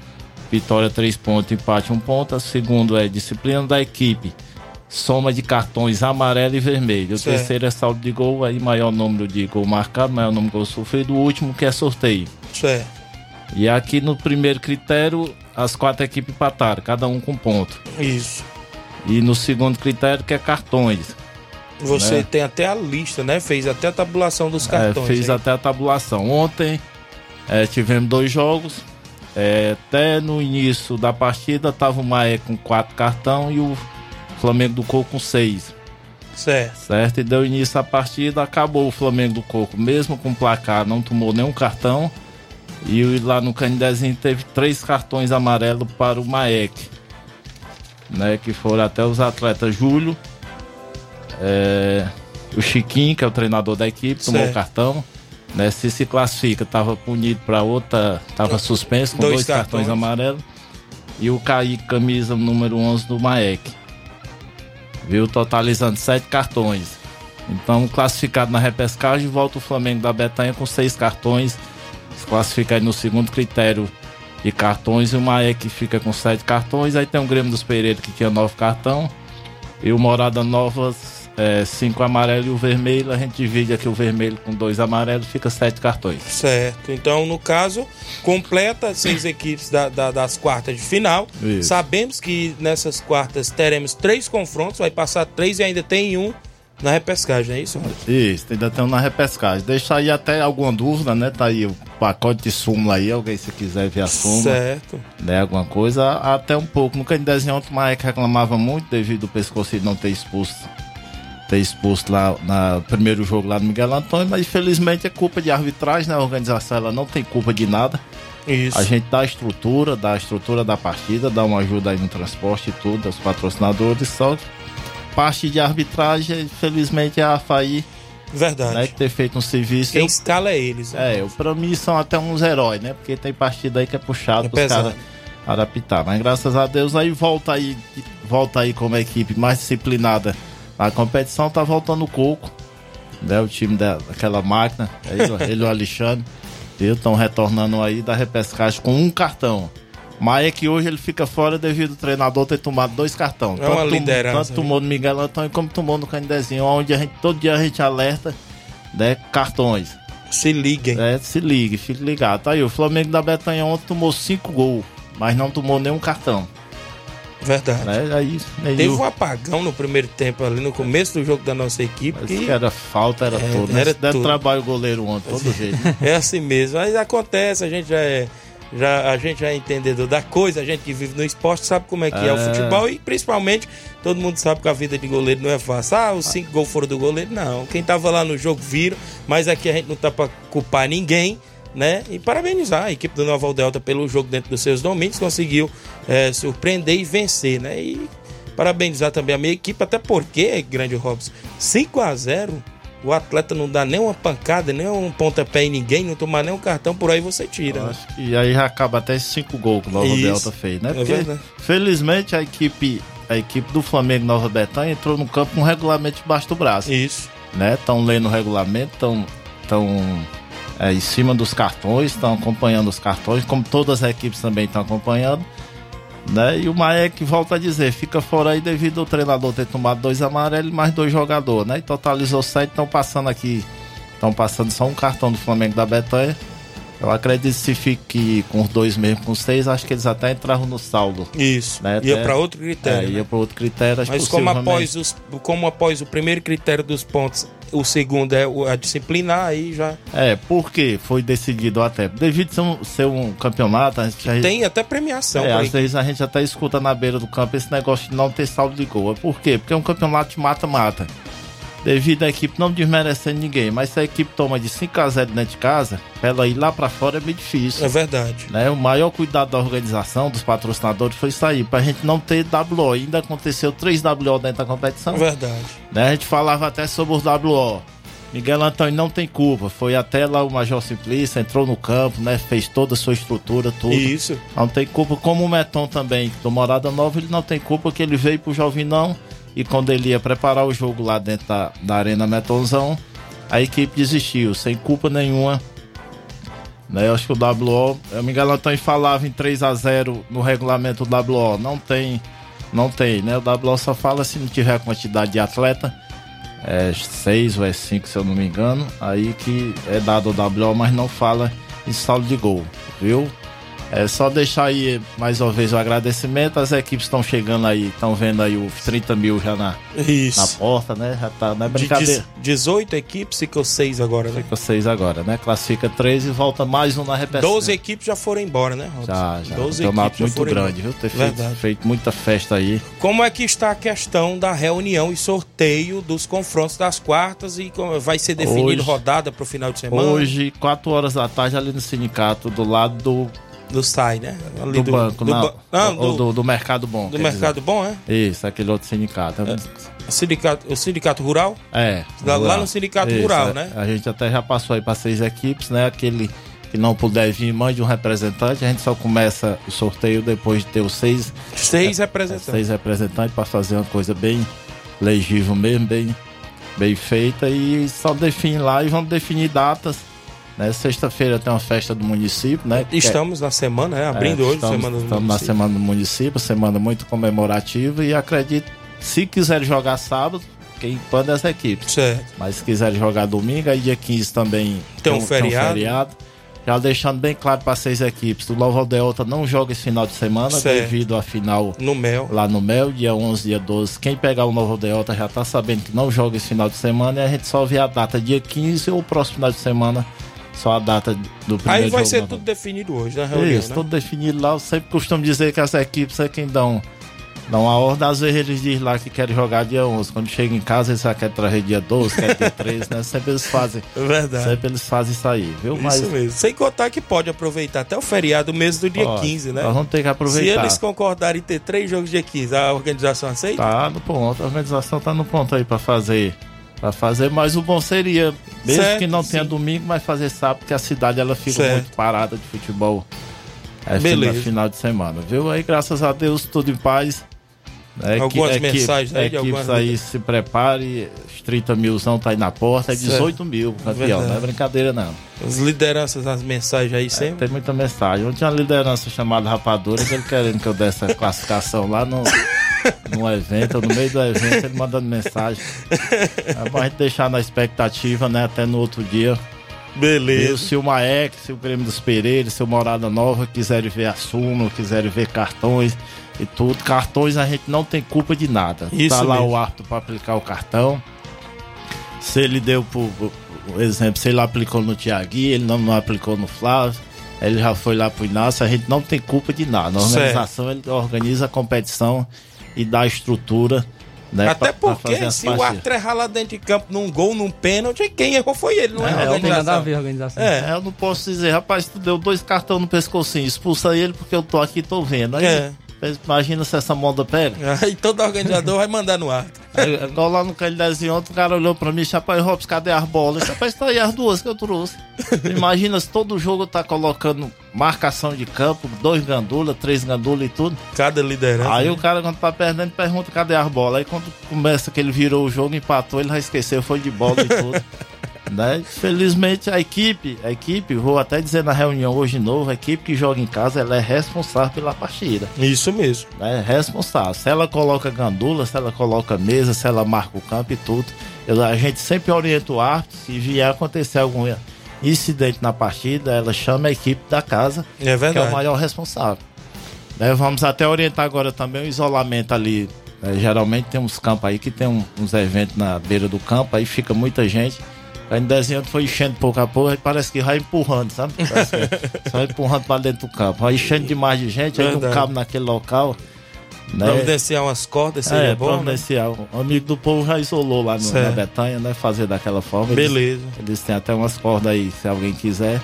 [SPEAKER 11] vitória três pontos, empate um ponto. O segundo é disciplina da equipe, soma de cartões amarelo e vermelho. O
[SPEAKER 1] Certo.
[SPEAKER 11] terceiro é saldo de gol, aí maior número de gol marcado, maior número de gol sofrido. O último que é sorteio.
[SPEAKER 1] Certo.
[SPEAKER 11] E aqui no primeiro critério, as quatro equipes empataram, cada um com ponto.
[SPEAKER 1] Isso.
[SPEAKER 11] E no segundo critério, que é cartões.
[SPEAKER 1] Você
[SPEAKER 11] né?
[SPEAKER 1] tem até a lista, né? Fez até a tabulação dos
[SPEAKER 11] É,
[SPEAKER 1] cartões.
[SPEAKER 11] fez
[SPEAKER 1] hein?
[SPEAKER 11] até a tabulação. Ontem é, tivemos dois jogos. É, até no início da partida tava o Maé com quatro cartão e o Flamengo do Coco com seis.
[SPEAKER 1] Certo.
[SPEAKER 11] Certo? E deu início à partida, acabou o Flamengo do Coco, mesmo com placar, não tomou nenhum cartão. E o- lá no Canidezinho teve três cartões amarelos para o Maek. Né, que foram até os atletas Júlio, é, o Chiquinho, que é o treinador da equipe, tomou
[SPEAKER 1] Certo.
[SPEAKER 11] cartão. Né, se se classifica, estava punido para outra, estava suspenso com
[SPEAKER 1] Dois
[SPEAKER 11] dois, cartões.
[SPEAKER 1] cartões.
[SPEAKER 11] amarelos. E o Kaique, camisa número 11 do Maek. Viu? Totalizando sete cartões. Então, classificado na repescagem, volta o Flamengo da Betanha com seis cartões. Se classifica aí no segundo critério de cartões. E o Maek fica com sete cartões. Aí tem o Grêmio dos Pereira que tinha nove cartão. E o Morada Novas, é, cinco amarelo e o vermelho. A gente divide aqui o vermelho com dois amarelos, fica sete cartões.
[SPEAKER 1] Certo. Então, no caso, completa seis equipes da- da- das quartas de final.
[SPEAKER 11] Isso.
[SPEAKER 1] Sabemos que nessas quartas teremos três confrontos, vai passar três e ainda tem um na repescagem, é isso? Ronaldo?
[SPEAKER 11] Isso, ainda tem um na repescagem. Deixa aí até alguma dúvida, né? Tá aí o pacote de súmula aí, alguém se quiser ver a súmula.
[SPEAKER 1] Certo.
[SPEAKER 11] Né, alguma coisa, até um pouco. No Canidezinho ontem o Maek reclamava muito devido ao pescoço não ter expulso. Ter expulso lá no primeiro jogo lá no Miguel Antônio, mas infelizmente é culpa de arbitragem, né? A organização ela não tem culpa de nada.
[SPEAKER 1] Isso.
[SPEAKER 11] A gente dá a estrutura, dá a estrutura da partida, dá uma ajuda aí no transporte e tudo, aos patrocinadores, só que parte de arbitragem, infelizmente, é a AFAI
[SPEAKER 1] Verdade.
[SPEAKER 11] né, que ter feito um serviço.
[SPEAKER 1] Quem
[SPEAKER 11] Eu-
[SPEAKER 1] escala é eles. né?
[SPEAKER 11] é, eu, pra mim são até uns heróis, né? Porque tem partida aí que é puxado
[SPEAKER 1] É
[SPEAKER 11] pros caras arapitar. Mas graças a Deus aí volta aí, volta aí como equipe mais disciplinada na competição, tá voltando o Coco, né? O time da, daquela máquina, ele, ele e o Alexandre, estão retornando aí da repescagem com um cartão. Mas é que hoje ele fica fora devido ao treinador ter tomado dois cartões.
[SPEAKER 1] É uma
[SPEAKER 11] Tanto-
[SPEAKER 1] liderança,
[SPEAKER 11] Tanto
[SPEAKER 1] né?
[SPEAKER 11] tomou no Miguel Antônio como tomou no Canidezinho, onde a gente, todo dia a gente alerta né, cartões.
[SPEAKER 1] Se liguem.
[SPEAKER 11] É, se ligue, fique ligado. Tá aí, o Flamengo da Betanha ontem tomou cinco gols, mas não tomou nenhum cartão.
[SPEAKER 1] Verdade.
[SPEAKER 11] Né? Aí, aí
[SPEAKER 1] Teve
[SPEAKER 11] o-
[SPEAKER 1] um apagão no primeiro tempo ali, no começo do jogo da nossa equipe.
[SPEAKER 11] Parece
[SPEAKER 1] Que
[SPEAKER 11] era falta, era
[SPEAKER 1] É,
[SPEAKER 11] tudo. Né?
[SPEAKER 1] era tudo.
[SPEAKER 11] trabalho o goleiro ontem, todo jeito.
[SPEAKER 1] É assim mesmo, mas acontece, a gente já é. Já, a gente já é entendedor da coisa, a gente que vive no esporte sabe como é que é, o
[SPEAKER 11] É.
[SPEAKER 1] futebol e principalmente todo mundo sabe que a vida de goleiro não é fácil. Ah, os cinco gols foram do goleiro, não. Quem tava lá no jogo viram, mas aqui a gente não tá pra culpar ninguém, né? E parabenizar a equipe do Nova Delta pelo jogo dentro dos seus domínios, conseguiu é, surpreender e vencer, né? E parabenizar também a minha equipe, até porque, grande Robson, 5 a 0 o atleta não dá nem uma pancada, nem um pontapé em ninguém, não tomar nem um cartão, por aí você tira. né?
[SPEAKER 11] E aí acaba até esses cinco gols que o Nova
[SPEAKER 1] Isso.
[SPEAKER 11] Delta fez, né?
[SPEAKER 1] É
[SPEAKER 11] Porque,
[SPEAKER 1] verdade.
[SPEAKER 11] felizmente, a equipe, a equipe do Flamengo Nova Betanha entrou no campo com um regulamento debaixo do braço.
[SPEAKER 1] Isso.
[SPEAKER 11] Né? Estão lendo o regulamento, estão tão é, em cima dos cartões, estão acompanhando os cartões, como todas as equipes também estão acompanhando. Né? E o Maek volta a dizer, fica fora aí devido ao treinador ter tomado dois amarelos e mais dois jogadores, né? E totalizou sete, estão passando aqui, estão passando só um cartão do Flamengo da Betanha. Eu acredito que se fique com os dois mesmo, com seis, acho que eles até entraram no saldo.
[SPEAKER 1] Isso.
[SPEAKER 11] Né?
[SPEAKER 1] Ia para outro critério.
[SPEAKER 11] É, ia
[SPEAKER 1] né?
[SPEAKER 11] para outro critério. acho
[SPEAKER 1] Mas como
[SPEAKER 11] possivelmente-
[SPEAKER 1] após, os, como após o primeiro critério dos pontos, o segundo é a disciplinar, aí já
[SPEAKER 11] É, porque foi decidido até. Devido ser um, ser um campeonato, a gente,
[SPEAKER 1] tem até premiação.
[SPEAKER 11] É, às vezes a gente até escuta na beira do campo esse negócio de não ter saldo de gol. Por quê? Porque é um campeonato de mata-mata. Devido à equipe não desmerecendo ninguém, mas se a equipe toma de 5 a 0 dentro de casa, pra ela ir lá pra fora é meio difícil.
[SPEAKER 1] É verdade.
[SPEAKER 11] Né? O maior cuidado da organização, dos patrocinadores, foi sair pra gente não ter WO. Ainda aconteceu 3 WO dentro da competição.
[SPEAKER 1] É verdade.
[SPEAKER 11] Né? A gente falava até sobre os WO. Miguel Antônio não tem culpa. Foi até lá o Major Simplício, entrou no campo, né? Fez toda a sua estrutura, tudo.
[SPEAKER 1] Isso.
[SPEAKER 11] Não tem culpa. Como o Meton também, do Morada Nova, ele não tem culpa que ele veio pro Jovinão e quando ele ia preparar o jogo lá dentro da, da Arena Metonzão, a equipe desistiu, sem culpa nenhuma. Né? Eu acho que o WO, o Miguel Antônio falava em 3 a 0 no regulamento do WO. Não tem, não tem, né? O WO só fala se não tiver quantidade de atleta. É 6 ou é 5, se eu não me engano. Aí que é dado o WO, mas não fala em saldo de gol, viu? É só deixar aí mais uma vez o agradecimento. As equipes estão chegando aí, estão vendo aí os 30 mil já na,
[SPEAKER 1] Isso.
[SPEAKER 11] na porta, né? Já tá, não é
[SPEAKER 1] De
[SPEAKER 11] brincadeira.
[SPEAKER 1] 18 equipes, ficou 6 agora, né?
[SPEAKER 11] Fica seis agora, né? Classifica três e volta mais um na repetição.
[SPEAKER 1] 12 equipes já foram embora, né? Robson?
[SPEAKER 11] Já, já.
[SPEAKER 1] 12
[SPEAKER 11] um campeonato muito grande,
[SPEAKER 1] embora.
[SPEAKER 11] viu? Ter feito, feito muita festa aí.
[SPEAKER 1] Como é que está a questão da reunião e sorteio dos confrontos das quartas e vai ser definido
[SPEAKER 11] Hoje-
[SPEAKER 1] rodada para o final de semana?
[SPEAKER 11] Hoje, 4 horas da tarde, ali no sindicato, do lado do.
[SPEAKER 1] Do SAI, né? Ali
[SPEAKER 11] do, banco,
[SPEAKER 1] do
[SPEAKER 11] não.
[SPEAKER 1] ba- do-
[SPEAKER 11] do, do Mercado Bom.
[SPEAKER 1] do Mercado Bom, é?
[SPEAKER 11] dizer. Isso, aquele outro sindicato.
[SPEAKER 1] O sindicato, o sindicato rural?
[SPEAKER 11] É.
[SPEAKER 1] Lá- lá no sindicato rural,
[SPEAKER 11] a-
[SPEAKER 1] né?
[SPEAKER 11] A gente até já passou aí para seis equipes, né? Aquele que não puder vir, mande um representante. A gente só começa o sorteio depois de ter os seis.
[SPEAKER 1] Seis
[SPEAKER 11] é,
[SPEAKER 1] representantes.
[SPEAKER 11] Seis representantes para fazer uma coisa bem legível mesmo, bem, bem feita. E só define lá e vamos definir datas. Né? Sexta-feira tem uma festa do município, né? é-
[SPEAKER 1] Estamos na semana, né? Abrindo
[SPEAKER 11] é,
[SPEAKER 1] hoje,
[SPEAKER 11] estamos,
[SPEAKER 1] Semana do
[SPEAKER 11] estamos na
[SPEAKER 1] Município.
[SPEAKER 11] semana do município, semana muito comemorativa e acredito, se quiser jogar sábado, quem pode é as equipes.
[SPEAKER 1] Certo.
[SPEAKER 11] Mas se quiser jogar domingo, aí dia 15 também
[SPEAKER 1] Tem um feriado.
[SPEAKER 11] Já deixando bem claro para seis equipes, o Nova Delta não joga esse final de semana
[SPEAKER 1] Certo.
[SPEAKER 11] devido à final
[SPEAKER 1] No Mel.
[SPEAKER 11] lá no Mel, dia 11, dia 12. Quem pegar o Nova Delta já tá sabendo que não joga esse final de semana e a gente só vê a data dia 15 ou o próximo final de semana, só a data do primeiro
[SPEAKER 1] Aí vai
[SPEAKER 11] jogo
[SPEAKER 1] ser tudo definido hoje na reunião,
[SPEAKER 11] isso,
[SPEAKER 1] né?
[SPEAKER 11] tudo definido lá. Eu sempre costumo dizer que as equipes é quem dão, dão a ordem. Às vezes eles dizem lá que querem jogar dia 11. Quando chega em casa, eles já querem trazer dia 12, querem dia 13, né? Sempre eles fazem.
[SPEAKER 1] É verdade.
[SPEAKER 11] Sempre eles fazem isso aí, viu?
[SPEAKER 1] Isso mesmo. Sem contar que pode aproveitar até o feriado mesmo do dia
[SPEAKER 11] Pode.
[SPEAKER 1] 15, né?
[SPEAKER 11] Nós vamos ter que aproveitar.
[SPEAKER 1] Se eles concordarem em ter três jogos dia 15, a organização aceita?
[SPEAKER 11] Tá no ponto, a organização tá no ponto aí pra fazer. Pra fazer, mas o bom seria, mesmo
[SPEAKER 1] Certo,
[SPEAKER 11] que não tenha
[SPEAKER 1] sim.
[SPEAKER 11] domingo, mas fazer sábado, porque a cidade ela fica
[SPEAKER 1] Certo.
[SPEAKER 11] muito parada de futebol. É
[SPEAKER 1] Beleza.
[SPEAKER 11] final, de semana, viu? Aí, graças a Deus, tudo em paz. Né?
[SPEAKER 1] Algumas
[SPEAKER 11] Equi-
[SPEAKER 1] mensagens aí de algumas-
[SPEAKER 11] aí se prepare, os 30 milzão tá aí na porta, é
[SPEAKER 1] Certo.
[SPEAKER 11] 18 mil, campeão,
[SPEAKER 1] Verdade.
[SPEAKER 11] não é brincadeira não.
[SPEAKER 1] As lideranças, as mensagens aí sempre.
[SPEAKER 11] Tem muita mensagem. Ontem tinha uma liderança chamada Rapadura, que ele querendo que eu desse a classificação lá no, no evento, no meio do evento, ele mandando mensagem. É bom a gente deixar na expectativa, né? Até no outro dia.
[SPEAKER 1] Beleza.
[SPEAKER 11] Se o Maek, se o Grêmio dos Pereiros, se o Morada Nova quiserem ver a súmula, quiserem ver cartões e tudo. Cartões a gente não tem culpa de nada.
[SPEAKER 1] Isso
[SPEAKER 11] tá lá
[SPEAKER 1] mesmo.
[SPEAKER 11] o árbitro para aplicar o cartão. Se ele deu por, por exemplo, se ele aplicou no Tiaguinho, ele não, não aplicou no Flávio, ele já foi lá pro Inácio, a gente não tem culpa de nada. A organização ele organiza a competição e a estrutura. Né,
[SPEAKER 1] Até
[SPEAKER 11] pra- pra
[SPEAKER 1] porque
[SPEAKER 11] as
[SPEAKER 1] se o árbitro errar lá dentro de campo num gol, num pênalti, quem errou foi ele, não é,
[SPEAKER 11] É,
[SPEAKER 1] a organização.
[SPEAKER 2] ver organização.
[SPEAKER 1] É.
[SPEAKER 11] É, eu não posso dizer, rapaz, tu deu dois cartões no pescocinho, expulsa ele porque eu tô aqui e tô vendo. Aí,
[SPEAKER 1] É.
[SPEAKER 11] imagina se essa moda pega.
[SPEAKER 1] Aí todo organizador vai mandar no.
[SPEAKER 11] Aí, igual lá no Canidezinho ontem, o cara olhou pra mim, rapaz, Robson, cadê as bolas? Eu disse, Rapaz, tá aí as duas que eu trouxe. Imagina se todo jogo tá colocando marcação de campo, dois gandula, três gandula e tudo.
[SPEAKER 1] Cada liderança.
[SPEAKER 11] Aí
[SPEAKER 1] né?
[SPEAKER 11] o cara, quando tá perdendo, pergunta cadê as bolas. Aí quando começa que ele virou o jogo, empatou, ele já esqueceu, foi de bola e tudo. Né? Felizmente a equipe, a equipe, vou até dizer na reunião hoje de novo, a equipe que joga em casa, ela é responsável pela partida.
[SPEAKER 1] Isso mesmo.
[SPEAKER 11] É responsável. Se ela coloca gandula, se ela coloca mesa, se ela marca o campo e tudo, a gente sempre orienta o árbitro, se vier acontecer algum incidente na partida, ela chama a equipe da casa,
[SPEAKER 1] é
[SPEAKER 11] que é o maior responsável. Né? Vamos até orientar agora também o isolamento ali. Né? Geralmente tem uns campos aí que tem um, uns eventos na beira do campo, aí fica muita gente. Aí no desenho foi enchendo pouco a pouco, aí parece que vai empurrando, sabe? só empurrando para dentro do campo. Vai enchendo demais de gente, aí não cabe naquele local.
[SPEAKER 1] Né? Providenciar umas cordas seria é, bom,
[SPEAKER 11] providenciar. Né? O amigo do povo já isolou lá no, na Betanha, né? Fazer daquela forma.
[SPEAKER 1] Beleza.
[SPEAKER 11] Eles, eles têm até umas cordas aí, se alguém quiser.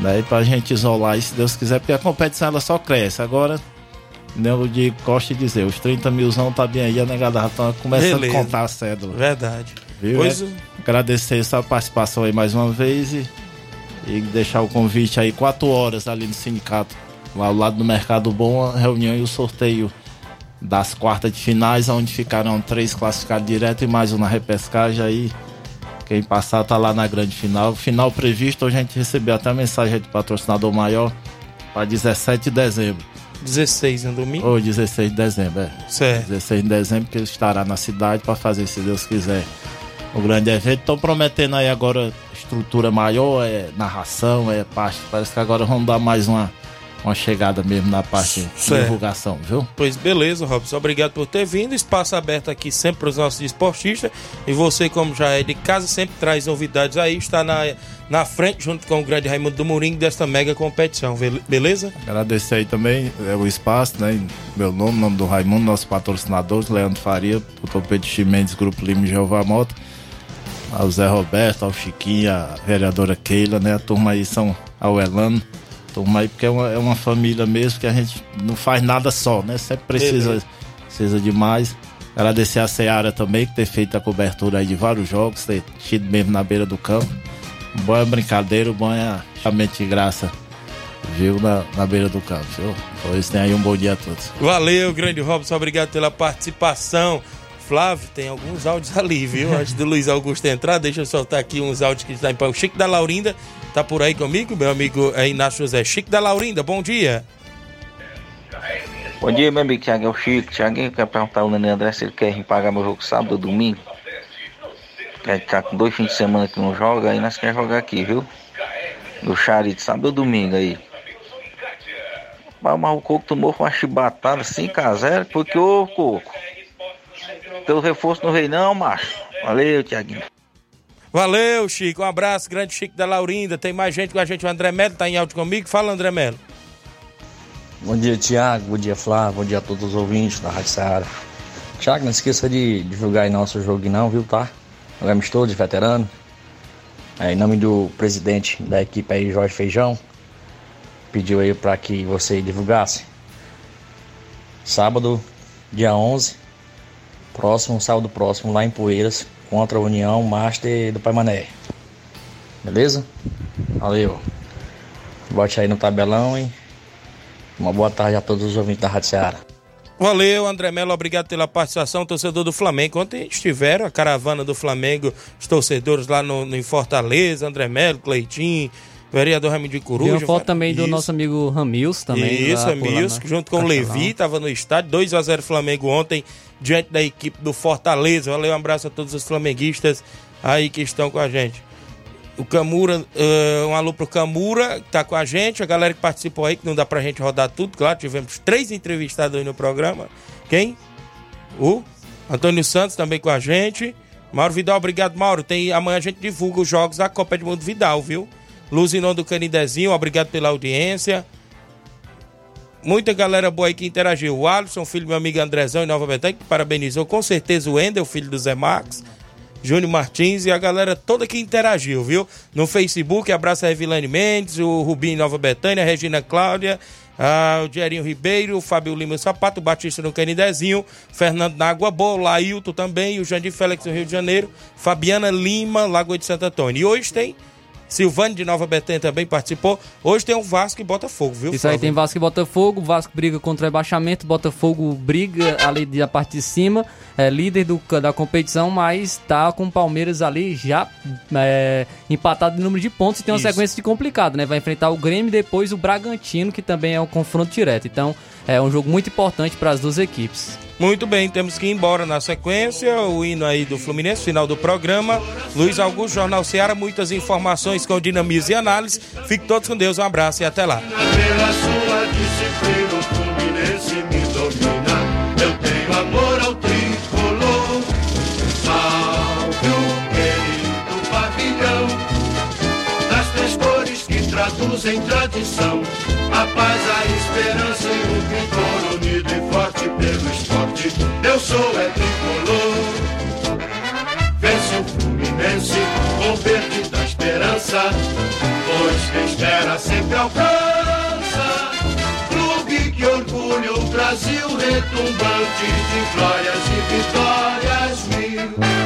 [SPEAKER 11] Né? Pra gente isolar, e se Deus quiser, porque a competição ela só cresce. Agora, eu digo, gosto de dizer, os 30 milzão tá bem aí, a negada já tá começando Beleza. a contar a cédula.
[SPEAKER 1] Verdade.
[SPEAKER 11] Viu? Pois... É, agradecer essa participação aí mais uma vez e, e deixar o convite aí, quatro horas ali no sindicato, lá ao lado do Mercado Bom, a reunião e o sorteio das quartas de finais, onde ficarão três classificados direto e mais um na repescagem aí. Quem passar tá lá na grande final. Final previsto, hoje a gente recebeu até a mensagem do patrocinador maior para 17 de dezembro.
[SPEAKER 1] 16 no domingo?
[SPEAKER 11] Ou 16 de dezembro, é.
[SPEAKER 1] Certo.
[SPEAKER 11] 16 de dezembro que ele estará na cidade para fazer, se Deus quiser, o grande evento. Estão prometendo aí agora estrutura maior, é narração, é parte. Parece que agora vamos dar mais uma uma chegada mesmo na parte certo. de divulgação, viu?
[SPEAKER 1] Pois beleza, Robson. Obrigado por ter vindo. Espaço aberto aqui sempre para os nossos esportistas. E você, como já é de casa, sempre traz novidades aí. Está na, na frente, junto com o grande Raimundo do Mourinho, desta mega competição, beleza?
[SPEAKER 11] Agradecer aí também é, o espaço, né? Meu nome, nome do Raimundo, nosso patrocinador, Leandro Faria, doutor Pedro Chimendes, Grupo Lima Jeová Mota ao Zé Roberto, ao Chiquinho, a vereadora Keila, né? A turma aí são ao Elano turma aí, porque é uma, é uma família mesmo que a gente não faz nada só, né? Sempre precisa, precisa de mais. Agradecer a Seara também, que ter feito a cobertura aí de vários jogos, ter tido mesmo na beira do campo. Boa brincadeira, bom é realmente de graça, viu, na, na beira do campo, viu? Pois tem aí um bom dia a todos.
[SPEAKER 1] Valeu, grande Robson, obrigado pela participação. Flávio, tem alguns áudios ali, viu? Antes do Luiz Augusto entrar, deixa eu soltar aqui uns áudios que está em pão. Chico da Laurinda tá por aí comigo, meu amigo é Inácio José. Chico da Laurinda, bom dia.
[SPEAKER 12] Bom dia, meu amigo Thiago, é o Chico. Thiago, eu quero perguntar ao Nenê André se ele quer pagar meu jogo sábado ou domingo. Que a gente tá com dois fins de semana que não joga, aí nós queremos jogar aqui, viu? No Charito, sábado ou domingo aí. Mas o Coco tomou com uma chibatada 5x0, porque ô Coco. Teu reforço no rei não, macho. Valeu, Tiaguinho.
[SPEAKER 1] Valeu, Chico. Um abraço, grande Chico da Laurinda. Tem mais gente com a gente. O André Melo tá em áudio comigo. Fala, André Melo.
[SPEAKER 13] Bom dia, Tiago. Bom dia, Flávio. Bom dia a todos os ouvintes da Rádio Seara. Tiago, não esqueça de divulgar aí nosso jogo não, viu, tá? Jogamos todos, veterano. É, em nome do presidente da equipe aí, Jorge Feijão, pediu aí para que você divulgasse. Sábado, dia 11, próximo, sábado próximo, lá em Poeiras, contra a União Master do Paimané. Beleza? Valeu. Bote aí no tabelão e uma boa tarde a todos os ouvintes da Rádio.
[SPEAKER 1] Valeu, André Melo, obrigado pela participação, torcedor do Flamengo. Ontem estiveram a caravana do Flamengo, os torcedores lá no, no em Fortaleza, André Melo, Cleitinho, vereador Rami de Coruja.
[SPEAKER 2] Tem uma foto também do nosso amigo Ramils também.
[SPEAKER 1] Isso, Ramils, junto com o Levi, estava no estádio, 2 a 0 Flamengo ontem, diante da equipe do Fortaleza. Valeu, um abraço a todos os flamenguistas aí que estão com a gente. O Camura, uh, um alô pro Camura, que tá com a gente, a galera que participou aí, que não dá pra gente rodar tudo, claro, tivemos três entrevistados aí no programa. Quem? O Antônio Santos também com a gente. Mauro Vidal, obrigado, Mauro. Tem, amanhã a gente divulga os jogos da Copa Edmundo Vidal, viu? Luzinão do Canidezinho, obrigado pela audiência. Muita galera boa aí que interagiu. O Alisson, filho do meu amigo Andrezão em Nova Betânia, que parabenizou com certeza o Ender, o filho do Zé Max. Júnior Martins e a galera toda que interagiu, viu? No Facebook, abraço a Evilane Mendes, o Rubinho Nova Betânia, a Regina Cláudia, a, o Dierinho Ribeiro, o Fábio Lima Sapato, o Batista no Canidezinho, Fernando na Água Boa, o Lailton também, o Jandir Félix no Rio de Janeiro, Fabiana Lima, Lagoa de Santo Antônio. E hoje tem
[SPEAKER 14] Silvane de Nova Betânia também participou. Hoje tem o Vasco e Botafogo, viu?
[SPEAKER 2] Isso aí tem Vasco e Botafogo. Vasco briga contra o rebaixamento, Botafogo briga ali da parte de cima, é líder do, da competição, mas tá com o Palmeiras ali já é, empatado em número de pontos e tem uma Isso. sequência de complicado, né? Vai enfrentar o Grêmio e depois o Bragantino, que também é um confronto direto. Então é um jogo muito importante para as duas equipes.
[SPEAKER 14] Muito bem, temos que ir embora na sequência. O hino aí do Fluminense, final do programa. Luiz Augusto, Jornal Ceará, muitas informações com dinamismo e análise. Fique todos com Deus, um abraço e até lá. Pela sua disciplina, o Fluminense me domina. Eu tenho amor ao tricolor. Salve o querido pavilhão. Das três cores que traduzem tradição. Paz, a esperança e o vigor unido e forte pelo esporte. Eu sou é tricolor. Vence o Fluminense com verde da esperança, pois quem espera sempre alcança. Clube que orgulha o Brasil retumbante de glórias e vitórias mil.